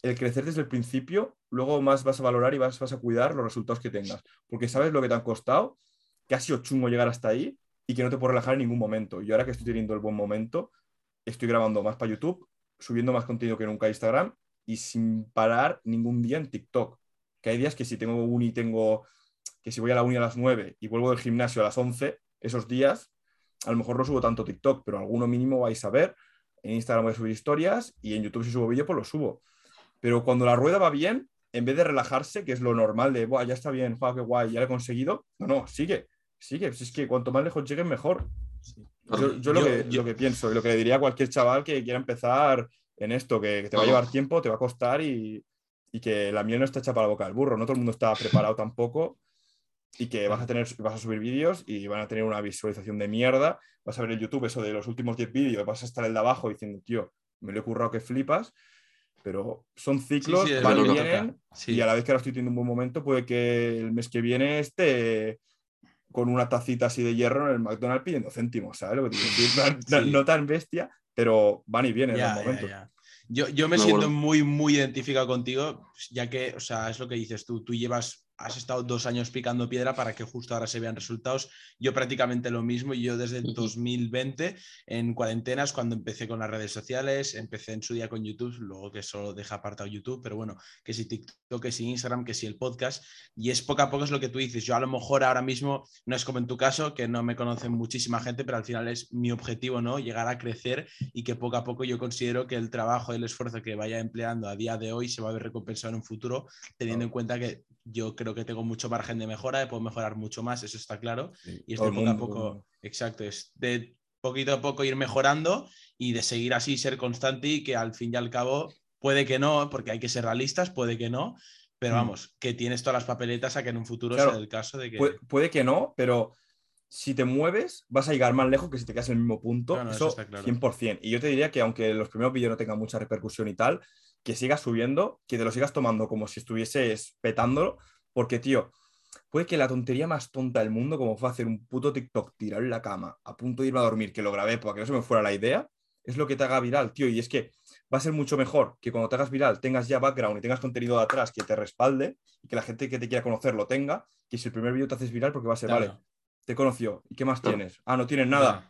el crecer desde el principio, luego más vas a valorar y vas, a cuidar los resultados que tengas. Porque sabes lo que te han costado, que ha sido chungo llegar hasta ahí y que no te puedes relajar en ningún momento. Y ahora que estoy teniendo el buen momento, estoy grabando más para YouTube, subiendo más contenido que nunca a Instagram y sin parar ningún día en TikTok. Que hay días que si tengo uni, tengo que si voy a la uni a las 9 y vuelvo del gimnasio a las 11, esos días a lo mejor no subo tanto TikTok, pero alguno mínimo vais a ver. En Instagram voy a subir historias y en YouTube si subo vídeo, pues lo subo. Pero cuando la rueda va bien, en vez de relajarse, que es lo normal de, ya está bien, qué guay, ya lo he conseguido, no, no, sigue, sigue. Pues es que cuanto más lejos lleguen, mejor. Yo, lo, que, lo, que, pienso y lo que le diría a cualquier chaval que quiera empezar en esto, que, te va a llevar tiempo, te va a costar y, que la miel no está hecha para la boca del burro. No todo el mundo está preparado *laughs* tampoco y que vas a, tener, vas a subir vídeos y van a tener una visualización de mierda. Vas a ver en YouTube eso de los últimos 10 vídeos, vas a estar el de abajo diciendo, tío, me lo he currado que flipas. Pero son ciclos, van y vienen, y a la vez que ahora estoy teniendo un buen momento, puede que el mes que viene esté con una tacita así de hierro en el McDonald's pidiendo céntimos, ¿sabes? Lo que *laughs* no, no, tan bestia, pero van y vienen en el momento. Yo, yo, me siento muy, muy identificado contigo, ya que, o sea, es lo que dices tú, tú llevas has estado dos años picando piedra para que justo ahora se vean resultados. Yo prácticamente lo mismo, yo desde el 2020 en cuarentenas, cuando empecé con las redes sociales, empecé en su día con YouTube, luego que solo deja apartado YouTube, pero bueno, que si TikTok, que si Instagram, que si el podcast, y es poco a poco es lo que tú dices. Yo a lo mejor ahora mismo, no es como en tu caso, que no me conocen muchísima gente, pero al final es mi objetivo, ¿no? Llegar a crecer y que poco a poco yo considero que el trabajo y el esfuerzo que vaya empleando a día de hoy se va a ver recompensado en un futuro, teniendo en cuenta que yo creo que tengo mucho margen de mejora, puedo mejorar mucho más, eso está claro. y es de poco a poco, exacto, es de poquito a poco ir mejorando y de seguir así, ser constante y que al fin y al cabo puede que no, porque hay que ser realistas, puede que no, pero mm. vamos, que tienes todas las papeletas a que en un futuro sea el caso de que... Puede, que no, pero si te mueves vas a llegar más lejos que si te quedas en el mismo punto, eso, 100%. Y yo te diría que aunque los primeros vídeos no tengan mucha repercusión y tal, que sigas subiendo, que te lo sigas tomando como si estuvieses petándolo, porque, tío, puede que la tontería más tonta del mundo, como fue hacer un puto TikTok, tirar en la cama, a punto de irme a dormir, que lo grabé para que no se me fuera la idea, es lo que te haga viral, tío. Y es que va a ser mucho mejor que cuando te hagas viral tengas ya background y tengas contenido de atrás que te respalde y que la gente que te quiera conocer lo tenga, que si el primer vídeo te haces viral porque va a ser, vale, te conoció, ¿y qué más tienes? Ah, no tienes nada.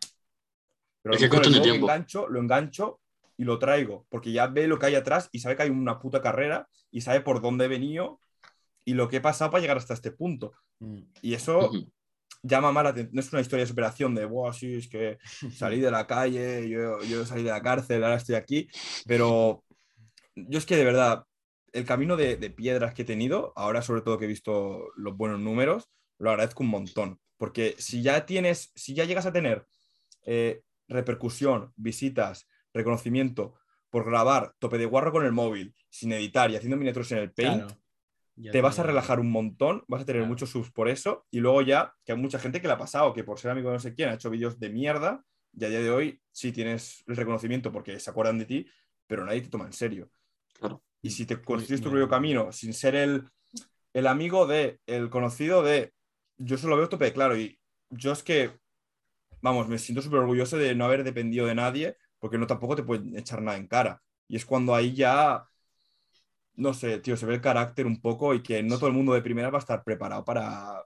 Pero es que lo, engancho, lo engancho y lo traigo, porque ya ve lo que hay atrás y sabe que hay una puta carrera y sabe por dónde he venido y lo que he pasado para llegar hasta este punto. Mm. Y eso llama más la atención. No es una historia de superación de, wow, sí, es que *laughs* salí de la calle, yo, yo salí de la cárcel, ahora estoy aquí. Pero yo es que de verdad, el camino de, de piedras que he tenido, ahora sobre todo que he visto los buenos números, lo agradezco un montón. Porque si ya tienes, si ya llegas a tener eh, repercusión, visitas, reconocimiento por grabar tope de guarro con el móvil, sin editar y haciendo miniaturas en el paint, Claro. Te vas a relajar un montón, vas a tener Claro. muchos subs por eso, y luego ya, que hay mucha gente que le ha pasado, que por ser amigo de no sé quién ha hecho vídeos de mierda, y a día de hoy sí tienes el reconocimiento porque se acuerdan de ti, pero nadie te toma en serio. Claro. Y si te construyes tu propio camino sin ser el, el amigo de, el conocido de, yo eso lo veo tope de claro, y yo es que, vamos, me siento súper orgulloso de no haber dependido de nadie, porque no tampoco te pueden echar nada en cara. Y es cuando ahí ya no sé, tío, se ve el carácter un poco y que no todo el mundo de primera va a estar preparado para,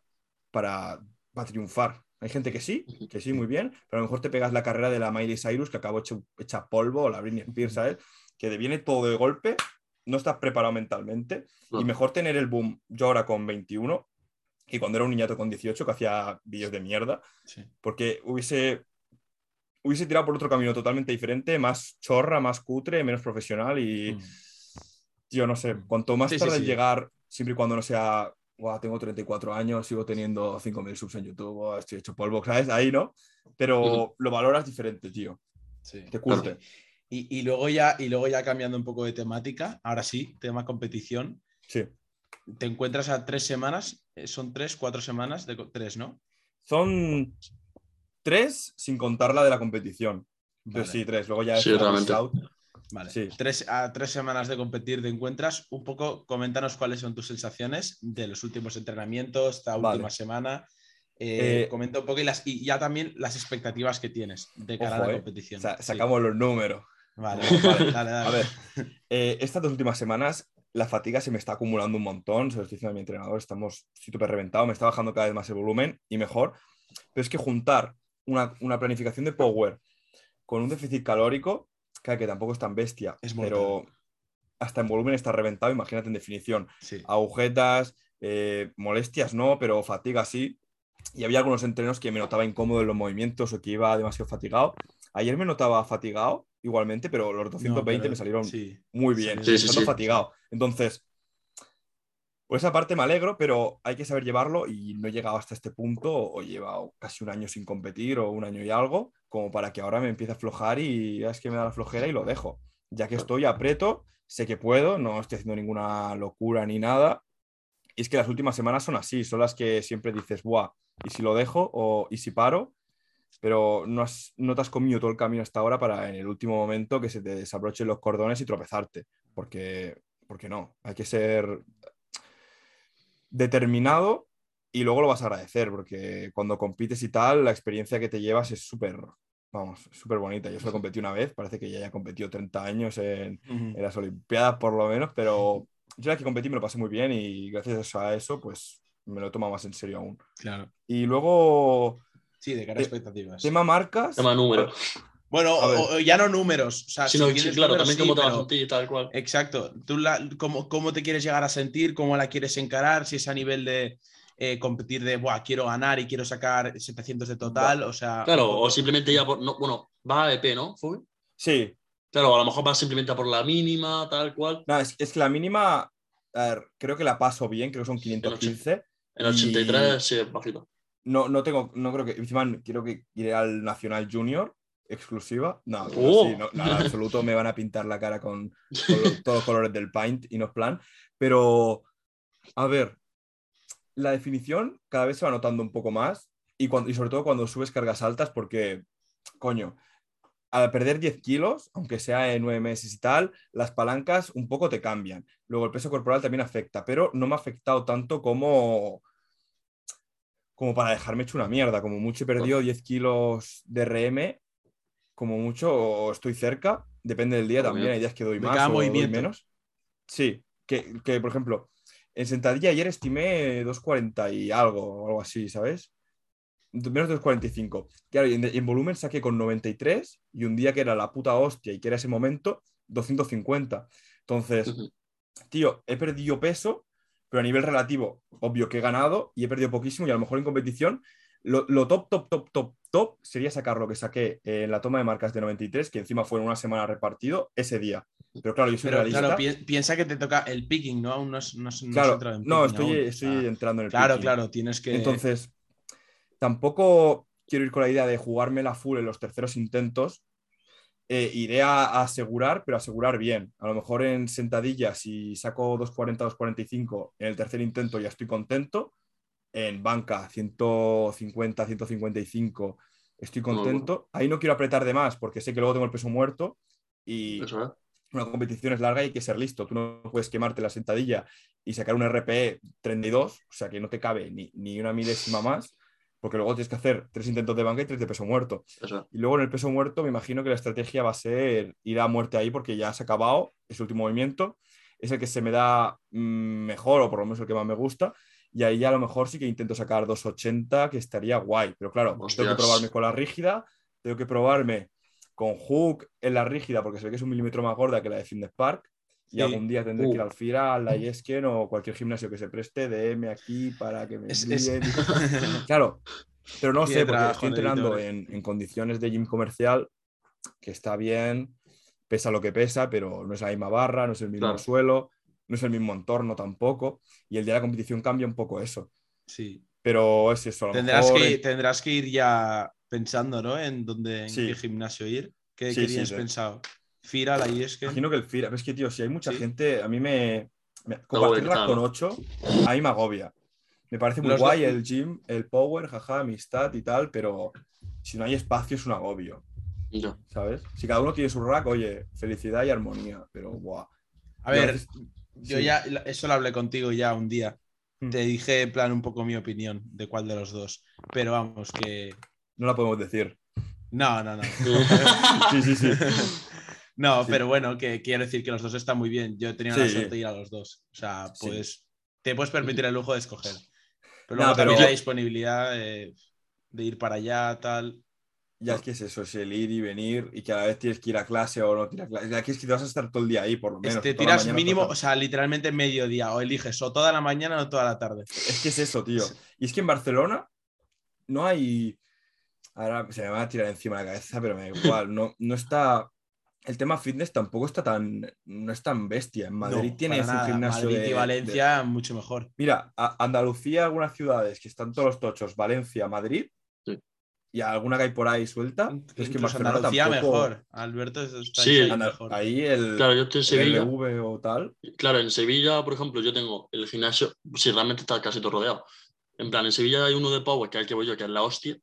para, para triunfar. Hay gente que sí, que sí, muy bien, pero a lo mejor te pegas la carrera de la Miley Cyrus que acabó hecho, hecha polvo, o la Britney Spears, ¿sabes? Que te viene todo de golpe, no estás preparado mentalmente No. y mejor tener el boom yo ahora con 21 y cuando era un niñato con 18 que hacía vídeos de mierda, Sí. porque hubiese, hubiese tirado por otro camino totalmente diferente, más chorra, más cutre, menos profesional y... Mm. Tío, no sé, cuanto más Sí, tarde sí. llegar, siempre y cuando no sea, "Guau, tengo 34 años, sigo teniendo 5.000 subs en YouTube, estoy hecho polvo, ¿sabes? Ahí no, pero lo valoras diferente, tío. Sí. Te curte. Y, y luego ya, y luego ya cambiando un poco de temática, ahora sí, tema competición. Sí. Te encuentras a tres semanas, eh, son tres, cuatro semanas, de tres, ¿no? Son tres sin contar la de la competición. Vale. sí, tres. Luego ya Sí, es realmente. out. Vale. Sí. Tres, a tres semanas de competir te encuentras. Un poco, coméntanos cuáles son tus sensaciones de los últimos entrenamientos, esta Vale. última semana. Eh, Eh, comenta un poco y, las, y ya también las expectativas que tienes de cara Ojo, a la eh. competición. Sa- Sí. sacamos los números. Vale, Vale. dale, dale. A ver, eh, estas dos últimas semanas la fatiga se me está acumulando un montón, se lo estoy diciendo a mi entrenador, estamos súper reventado, me está bajando cada vez más el volumen y mejor, pero es que juntar una, una planificación de power con un déficit calórico, que, que tampoco es tan bestia, Es pero hasta en volumen está reventado, imagínate en definición, Sí. agujetas, eh, molestias no, pero fatiga sí. Y había algunos entrenos que me notaba incómodo en los movimientos o que iba demasiado fatigado. Ayer me notaba fatigado igualmente, pero los 220 No, pero- me salieron sí. muy bien, sí. fatigado. Entonces, por esa parte me alegro, pero hay que saber llevarlo y no he llegado hasta este punto o he llevado casi un año sin competir o un año y algo, como para que ahora me empiece a aflojar y ya es que me da la flojera y lo dejo. Ya que estoy apreto, sé que puedo, no estoy haciendo ninguna locura ni nada. Y es que las últimas semanas son así, son las que siempre dices, buah, ¿y si lo dejo o y si paro? Pero no, has- no te has comido todo el camino hasta ahora para en el último momento que se te desabrochen los cordones y tropezarte. Porque, porque no, hay que ser determinado y luego lo vas a agradecer, porque cuando compites y tal, la experiencia que te llevas es súper, vamos, súper bonita. Yo solo competí una vez, parece que ya haya competido 30 años en, en las Olimpiadas por lo menos, pero yo la que competí me lo pasé muy bien y gracias a eso, pues me lo he tomado más en serio aún. Claro. Y luego, Sí, de cara a expectativas. tema marcas. Tema número. Bueno, o- o ya no números. O sea, Sí, no, si sí, tienes claro, números, también sí, cómo te vas a sentir, tal cual. Exacto. Tú la- cómo, cómo te quieres llegar a sentir, cómo la quieres encarar, si es a nivel de eh, competir de, Buah, quiero ganar y quiero sacar 700 de total, o sea... Claro, o simplemente ya por. No, bueno, va a EP, ¿no? Fubi? Sí, Claro, a lo mejor vas simplemente a por la mínima, tal cual. no, es, es que la mínima, a ver, creo que la paso bien, creo que son 515. En Y- 83 sí es bajito. No, no tengo, no creo que, encima quiero que iré al Nacional Junior exclusiva. No, Oh. sí, no, no, en absoluto me van a pintar la cara con, *laughs* todos los colores del paint y no es plan. Pero, a ver, la definición cada vez se va notando un poco más y, cuando, y sobre todo cuando subes cargas altas porque, coño, al perder 10 kilos, aunque sea en 9 meses y tal, las palancas un poco te cambian. Luego el peso corporal también afecta, pero no me ha afectado tanto como, como para dejarme hecho una mierda. Como mucho he perdido 10 kilos de RM, como mucho o estoy cerca, depende del día también, hay días que doy más cada o doy menos. Sí, que, que, por ejemplo, en sentadilla ayer estimé 2.40 y algo, o algo así, ¿sabes? Menos de 2.45. Claro, y en, volumen saqué con 93 y un día que era la puta hostia y que era ese momento, 250. Entonces, tío, he perdido peso, pero a nivel relativo, obvio que he ganado y he perdido poquísimo y a lo mejor en competición Lo, lo top, top, top, top, top sería sacar lo que saqué en la toma de marcas de 93, que encima fue en una semana repartido ese día. Pero claro, yo soy Pero realista. claro, pi- piensa que te toca el picking, ¿no? Aún no, es- no, es- no Claro, entrado en no, estoy, aún. estoy entrando en el Claro, picking. claro, tienes que. Entonces, tampoco quiero ir con la idea de jugármela full en los terceros intentos. Eh, iré a, a asegurar, pero asegurar bien. A lo mejor en sentadillas, si saco 240, 245 en el tercer intento ya estoy contento. En banca, 150, 155, estoy contento. Ahí no quiero apretar de más porque sé que luego tengo el peso muerto y Eso es. una competición es larga y hay que ser listo. Tú no puedes quemarte la sentadilla y sacar un RPE 32, o sea que no te cabe ni, ni una milésima más, porque luego tienes que hacer tres intentos de banca y tres de peso muerto. Eso es. Y luego en el peso muerto me imagino que la estrategia va a ser ir a muerte ahí porque ya se ha acabado ese último movimiento. Es el que se me da mm, mejor o por lo menos el que más me gusta. Y ahí ya a lo mejor sí que intento sacar 280, que estaría guay. Pero claro, tengo Hostias. que probarme con la rígida, tengo que probarme con hook en la rígida porque se ve que es un milímetro más gorda que la de Fitness Park. Y Sí. algún día tendré que ir Uh. al FIRA, al Iesken o cualquier gimnasio que se preste, DM aquí para que me Es- es- envíen. *laughs* Claro, pero no sé, porque estoy en entrenando en, en condiciones de gym comercial, que está bien, pesa lo que pesa, pero no es la misma barra, no es el mismo Claro. suelo, no es el mismo entorno tampoco, y el día de la competición cambia un poco eso. Sí. Pero es eso, a lo Tendrás mejor que, en- tendrás que ir ya pensando, ¿no? En dónde, en Sí. qué gimnasio ir. ¿Qué, Sí, qué tienes sí. pensado? Fira, la. Imagino que el FIRA, es que, tío, si hay mucha Sí. gente, a mí me. me compartirla con ¿no? 8, a mí me agobia. Me parece muy Los guay dos- el gym, el power, jaja, amistad y tal, pero si no hay espacio es un agobio, Ya. ¿sabes? Si cada uno tiene su rack, oye, felicidad y armonía, pero. A Yo a ver, veces- yo sí. ya, eso lo hablé contigo ya un día. Mm. Te dije en plan un poco mi opinión de cuál de los dos. Pero vamos, que. No la podemos decir. No, no, no. *laughs* Sí, sí, sí. No, Sí. pero bueno, que quiero decir que los dos están muy bien. Yo he tenido la Sí. suerte de ir a los dos. O sea, Sí. pues te puedes permitir el lujo de escoger. Pero No, luego también la disponibilidad eh, de ir para allá, tal. Ya es que es eso, es el ir y venir y cada vez tienes que ir a clase o no tienes clase. Ya que es que te vas a estar todo el día ahí, por lo menos. Este, la tiras mañana, mínimo, o sea, literalmente mediodía. O eliges o toda la mañana o toda la tarde. Es que es eso, *laughs* tío. Y es que en Barcelona no hay. Ahora se me va a tirar encima la cabeza, pero me da igual. No, no está. El tema fitness tampoco está tan. No es tan bestia. En Madrid No, tienes un gimnasio Madrid y de- Valencia, mucho mejor. Mira, a Andalucía, algunas ciudades que están todos los tochos, Valencia, Madrid. Y alguna que hay por ahí suelta. es que Barcelona Andalucía tampoco. mejor. Alberto está Sí, ahí mejor. Ahí el, Claro, yo estoy en el Sevilla. LV o tal. Claro, en Sevilla, por ejemplo, yo tengo el gimnasio, si realmente está casi todo rodeado. En plan, en Sevilla hay uno de Power, que es el que voy yo, que es la hostia.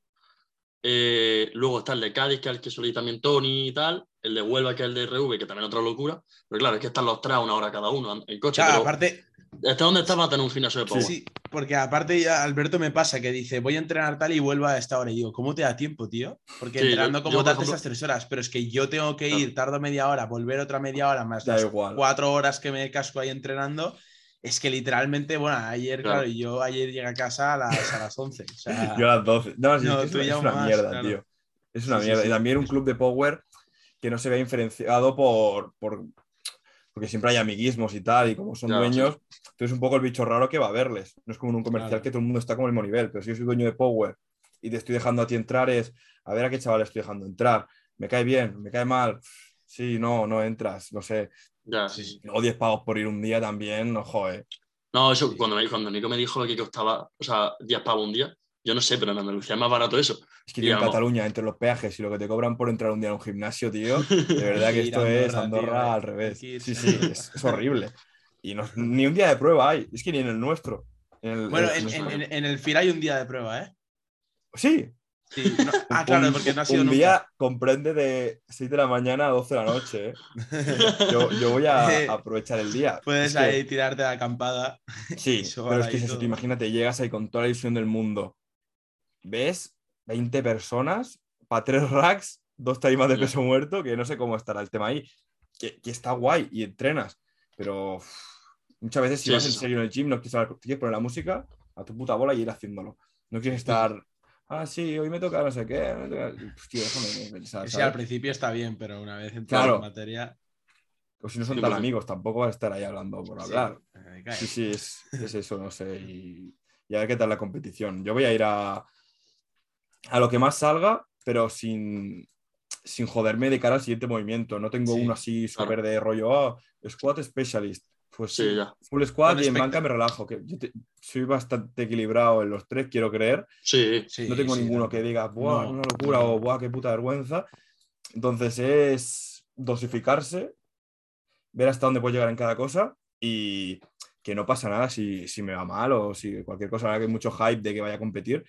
Eh, luego está el de Cádiz, que es el que suele ir también Tony y tal. El de Huelva, que es el de RV, que también es otra locura. Pero claro, es que están los tres a una hora cada uno en coche. Claro, pero aparte, ¿Hasta dónde está para tener un gimnasio de Power? sí, porque aparte ya Alberto me pasa que dice, voy a entrenar tal y vuelvo a esta hora. Y digo, ¿cómo te da tiempo, tío? Porque Sí, entrenando yo, como ejemplo- esas tres horas, pero es que yo tengo que ir, tardo media hora, volver otra media hora más Da las igual. cuatro horas que me casco ahí entrenando. Es que literalmente, bueno, ayer, Claro. claro, yo ayer llegué a casa a las, a las 11. O sea, *laughs* Yo a las 12. No, sí, No, es, tú es ya es una más, mierda, claro. tío. Es una Sí, sí, mierda. sí. Y también un club de Power que no se ve diferenciado por, por- porque siempre hay amiguismos y tal, y como son Ya, dueños, entonces un poco el bicho raro que va a verles. No es como en un comercial Claro. que todo el mundo está como al mismo nivel, pero si yo soy dueño de Power y te estoy dejando a ti entrar, es a ver a qué chaval estoy dejando entrar. Me cae bien, me cae mal. Sí, no, no entras, no sé. Ya, sí, sí. O 10 pavos por ir un día también, no joder. No, eso, Sí. cuando, me, cuando Nico me dijo que costaba, o sea, 10 pavos un día, yo no sé, pero en Andalucía es más barato eso. Es que en. Cataluña, entre los peajes y lo que te cobran por entrar un día a un gimnasio, tío, *laughs* de verdad que esto es Andorra, tío, al hay revés. Sí, sí, es, es horrible. Y no- ni un día de prueba hay, es que ni en el nuestro. En el- bueno, en- en, en- en- en el FIR hay un día de prueba, ¿eh? Sí. Sí, no- *laughs* ah, claro, un, porque no ha sido un nunca. día comprende de 6 de la mañana a 12 de la noche. ¿eh? Yo, yo voy a *laughs* Eh, aprovechar el día. Puedes Es que- ahí tirarte de acampada. Sí, pero es que es eso, tú imagínate, llegas ahí con toda la ilusión del mundo, ves 20 personas para tres racks, dos tarimas de peso muerto, que no sé cómo estará el tema ahí, que, que está guay y entrenas, pero uf, muchas veces si Sí, vas en serio en el gym, no quieres, hablar- quieres poner la música a tu puta bola y ir haciéndolo. No quieres estar, ah, sí, hoy me toca no sé qué, me toca-". Uf, tío, déjame pensar, Sí, ¿sabes? al principio está bien, pero una vez entrado Claro. en materia. O si no son Sí, tan porque- amigos, tampoco vas a estar ahí hablando por hablar. Sí, sí, es, es eso, no sé. *laughs* Y, y a ver qué tal la competición. Yo voy a ir a. a lo que más salga, pero sin, sin joderme de cara al siguiente movimiento. No tengo Sí, uno así claro. súper de rollo, ah, squat specialist. Pues Sí, ya. full squat Con y en banca me relajo. Que yo te- soy bastante equilibrado en los tres, quiero creer. Sí, Sí, no tengo sí, ninguno no. que diga, ¡buah, No, una locura! no. o ¡buah, qué puta vergüenza! Entonces es dosificarse, ver hasta dónde puedo llegar en cada cosa y que no pasa nada si, si me va mal o si cualquier cosa, ahora que hay mucho hype de que vaya a competir.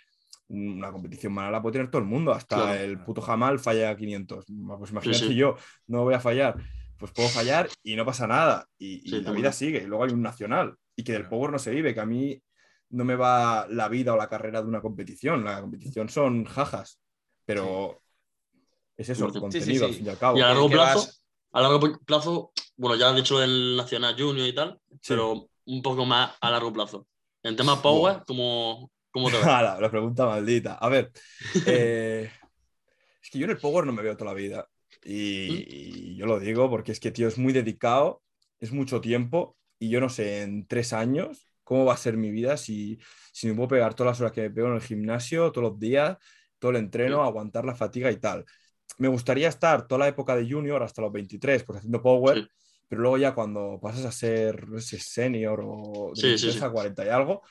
Una competición mala la puede tener todo el mundo, hasta Claro. el puto Jamal falla 500. Pues imagínate sí. yo, no voy a fallar. Pues puedo fallar y no pasa nada. Y, y Sí, la vida sigue. Y luego hay un nacional. Y que del Claro. power no se vive, que a mí no me va la vida o la carrera de una competición. La competición son jajas. Pero es eso, Sí, sí, contenido, sí. al fin y al cabo. Y a largo plazo, vas- a largo plazo, bueno, ya has dicho el Nacional Junior y tal, pero un poco más a largo plazo. En tema Power, ¿cómo, cómo te *laughs* ves? Ala, la pregunta maldita. A ver, eh, *laughs* es que yo en el Power no me veo toda la vida. Y, y yo lo digo porque es que, tío, es muy dedicado, es mucho tiempo y yo no sé en tres años cómo va a ser mi vida si, si me puedo pegar todas las horas que me pego en el gimnasio, todos los días, todo el entreno, Sí. aguantar la fatiga y tal. Me gustaría estar toda la época de junior hasta los 23, pues haciendo Power, Sí. pero luego ya cuando pasas a ser no sé, senior o de Sí, sí, 23 sí. a 40 y algo,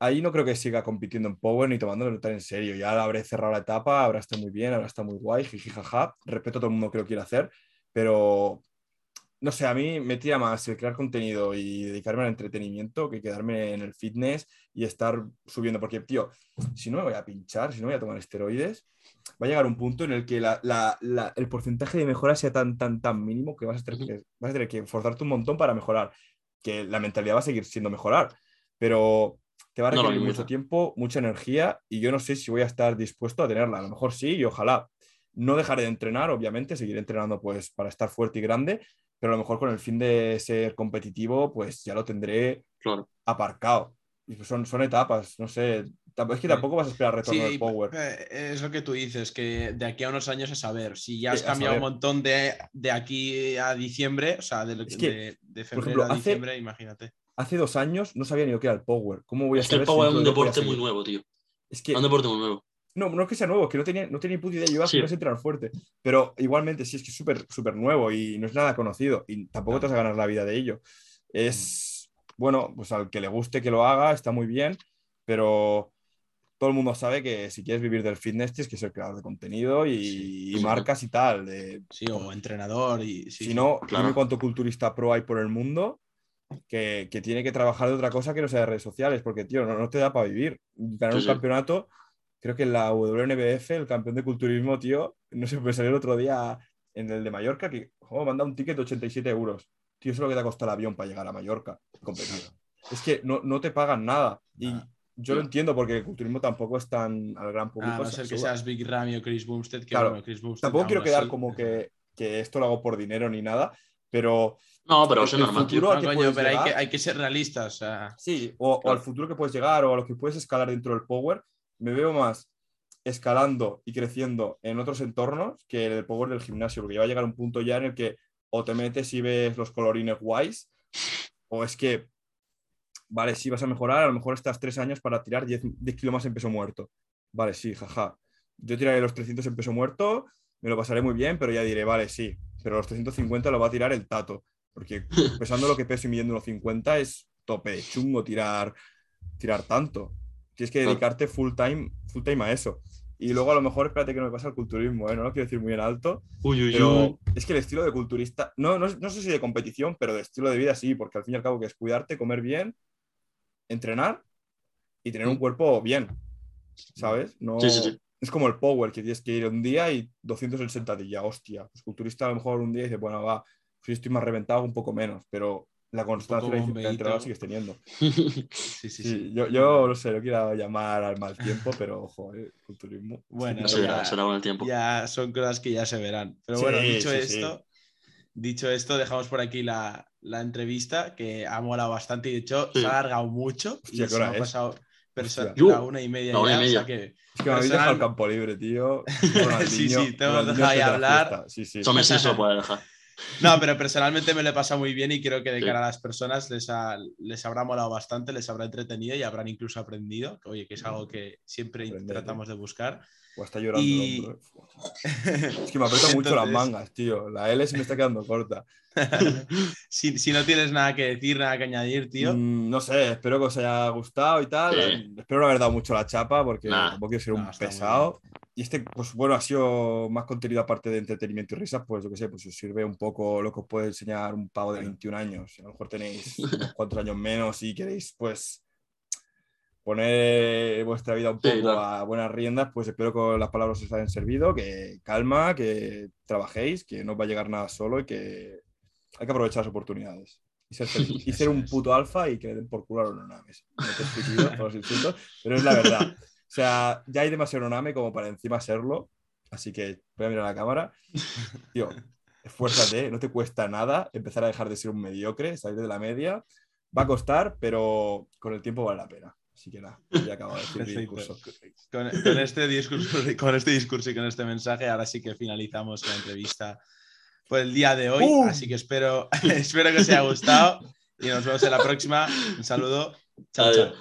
ahí no creo que siga compitiendo en Power ni tomándolo tan en serio. Ya habré cerrado la etapa, habrá estado muy bien, habrá estado muy guay, jiji, jaja. Respeto a todo el mundo que lo quiera hacer, pero no sé, a mí me tira más el crear contenido y dedicarme al entretenimiento que quedarme en el fitness y estar subiendo. Porque, tío, si no me voy a pinchar, si no voy a tomar esteroides, va a llegar un punto en el que el porcentaje de mejora sea tan, tan, tan mínimo que vas a, tener que vas a tener que forzarte un montón para mejorar. Que la mentalidad va a seguir siendo mejorar, pero te va a requerir mucho tiempo, mucha energía y yo no sé si voy a estar dispuesto a tenerla. A lo mejor sí y ojalá. No dejaré de entrenar, obviamente, seguiré entrenando pues para estar fuerte y grande, pero a lo mejor con el fin de ser competitivo, pues ya lo tendré Claro. aparcado. Y pues son, son etapas, no sé. Es que tampoco vas a esperar retorno Sí, del power. eh, es lo que tú dices, que de aquí a unos años a saber, si ya has a cambiado un montón de, de aquí a diciembre, o sea, de, lo- Es que, de, de por febrero ejemplo, a hace- diciembre, imagínate. Hace dos años no sabía ni lo que era el power. ¿Cómo voy a Es que el si Power es un deporte muy nuevo, tío. Es que Es un deporte muy nuevo. No, no es que sea nuevo, que no tenía, no tenía ni puta idea. Yo iba a Sí. a entrenar fuerte. Pero igualmente, sí, es que es súper súper nuevo y no es nada conocido. Y tampoco te vas a ganar la vida de ello. Es, bueno, pues al que le guste que lo haga, está muy bien. Pero todo el mundo sabe que si quieres vivir del fitness, tienes que ser creador de contenido y, Sí. y marcas y tal. De, Sí, o entrenador y sí, si no, claro. dime cuánto culturista pro hay por el mundo que, que tiene que trabajar de otra cosa que no sea de redes sociales, porque, tío, no, no te da para vivir. Ganar Sí, un sí. campeonato, creo que en la WNBF, el campeón de culturismo, tío, no sé, me salió el otro día en el de Mallorca, que oh, dado un ticket de 87 euros. Tío, eso es lo que te ha costado el avión para llegar a Mallorca. y competir. *laughs* Es que no, no te pagan nada. Y yo lo entiendo porque el culturismo tampoco es tan al gran público. A no se ser que seas Big Ramy o Chris Bumstead, que Claro. bueno, Chris Bumstead Tampoco quiero quedar así, como que, que esto lo hago por dinero ni nada, pero No, pero eso es normal, tío. futuro- No, coño, pero hay que, hay que ser realistas. O sea, Sí, o, al futuro que puedes llegar o a lo que puedes escalar dentro del Power, me veo más escalando y creciendo en otros entornos que el Power del gimnasio, porque ya va a llegar un punto ya en el que o te metes y ves los colorines guays, o es que, vale, sí vas a mejorar, a lo mejor estás tres años para tirar 10, 10 kilos más en peso muerto. Vale, sí, jaja. Yo tiraré los 300 en peso muerto, me lo pasaré muy bien, pero ya diré, vale, sí, pero los 350 lo va a tirar el tato, porque pesando lo que peso y midiendo unos 50 es tope chungo tirar, tirar tanto. Tienes que dedicarte full time, full time a eso. Y luego a lo mejor, espérate que no me pasa el culturismo, ¿eh? no lo quiero decir muy en alto, Uy, uy, pero uy. es que el estilo de culturista, no, no, no sé si de competición, pero de estilo de vida sí, porque al fin y al cabo que es cuidarte, comer bien, entrenar y tener un Mm. cuerpo bien, ¿sabes? No, Sí, sí, sí. Es como el power, que tienes que ir un día y 200 en sentadilla, hostia. Pues culturista a lo mejor un día dice, bueno, va, si estoy más reventado, un poco menos, pero la constancia y la disciplina de entrenador sigues teniendo. *laughs* sí, sí, Sí, sí. Yo, yo no sé, lo quiero llamar al mal tiempo, pero ojo, eh, culturismo. Bueno, se ya- será con el tiempo. Ya son cosas que ya se verán. Pero Sí, bueno, dicho sí, sí. esto, dicho esto, dejamos por aquí la, la entrevista que ha molado bastante y de hecho Sí. se ha alargado mucho Hostia, y ¿qué se ha es? pasado la una y media y o sea que Es que me habéis dejado el Personal- campo libre, tío. *laughs* Sí, sí, te hemos dejado ahí hablar. Sí, sí. Eso puede dejar. No, pero personalmente me lo he pasado muy bien y creo que de cara a las personas les, les habrá molado bastante, les habrá entretenido y habrán incluso aprendido, oye, que es algo que siempre tratamos de buscar. O está llorando Es que me aprieta *laughs* mucho las mangas, tío. La L se me está quedando corta. *laughs* si, no tienes nada que decir, nada que añadir, tío. Mm, no sé, espero que os haya gustado y tal. Espero no haber dado mucho la chapa porque tampoco quiero ser un pesado. Y este, pues bueno, ha sido más contenido aparte de entretenimiento y risas, pues yo qué sé, pues os sirve un poco lo que os puede enseñar un pavo de 21 años. A lo mejor tenéis *laughs* unos cuantos años menos y queréis, pues, poner vuestra vida un poco a buenas riendas, pues espero que las palabras os hayan servido, que calma, que trabajéis, que no os va a llegar nada solo y que hay que aprovechar las oportunidades. Y ser, *laughs* y ser un puto alfa y que le den por culo a los naves. No insultos, pero es la verdad. O sea, ya hay demasiado name como para encima serlo. Así que voy a mirar a la cámara. Tío, esfuérzate, no te cuesta nada empezar a dejar de ser un mediocre, salir de la media. Va a costar, pero con el tiempo vale la pena. Así que nada, ya acabo de decir el discurso. Con, este discurso. con este discurso y con este mensaje, ahora sí que finalizamos la entrevista por el día de hoy. Así que espero, *laughs* espero que os haya gustado y nos vemos en la próxima. Un saludo. Chao, chao.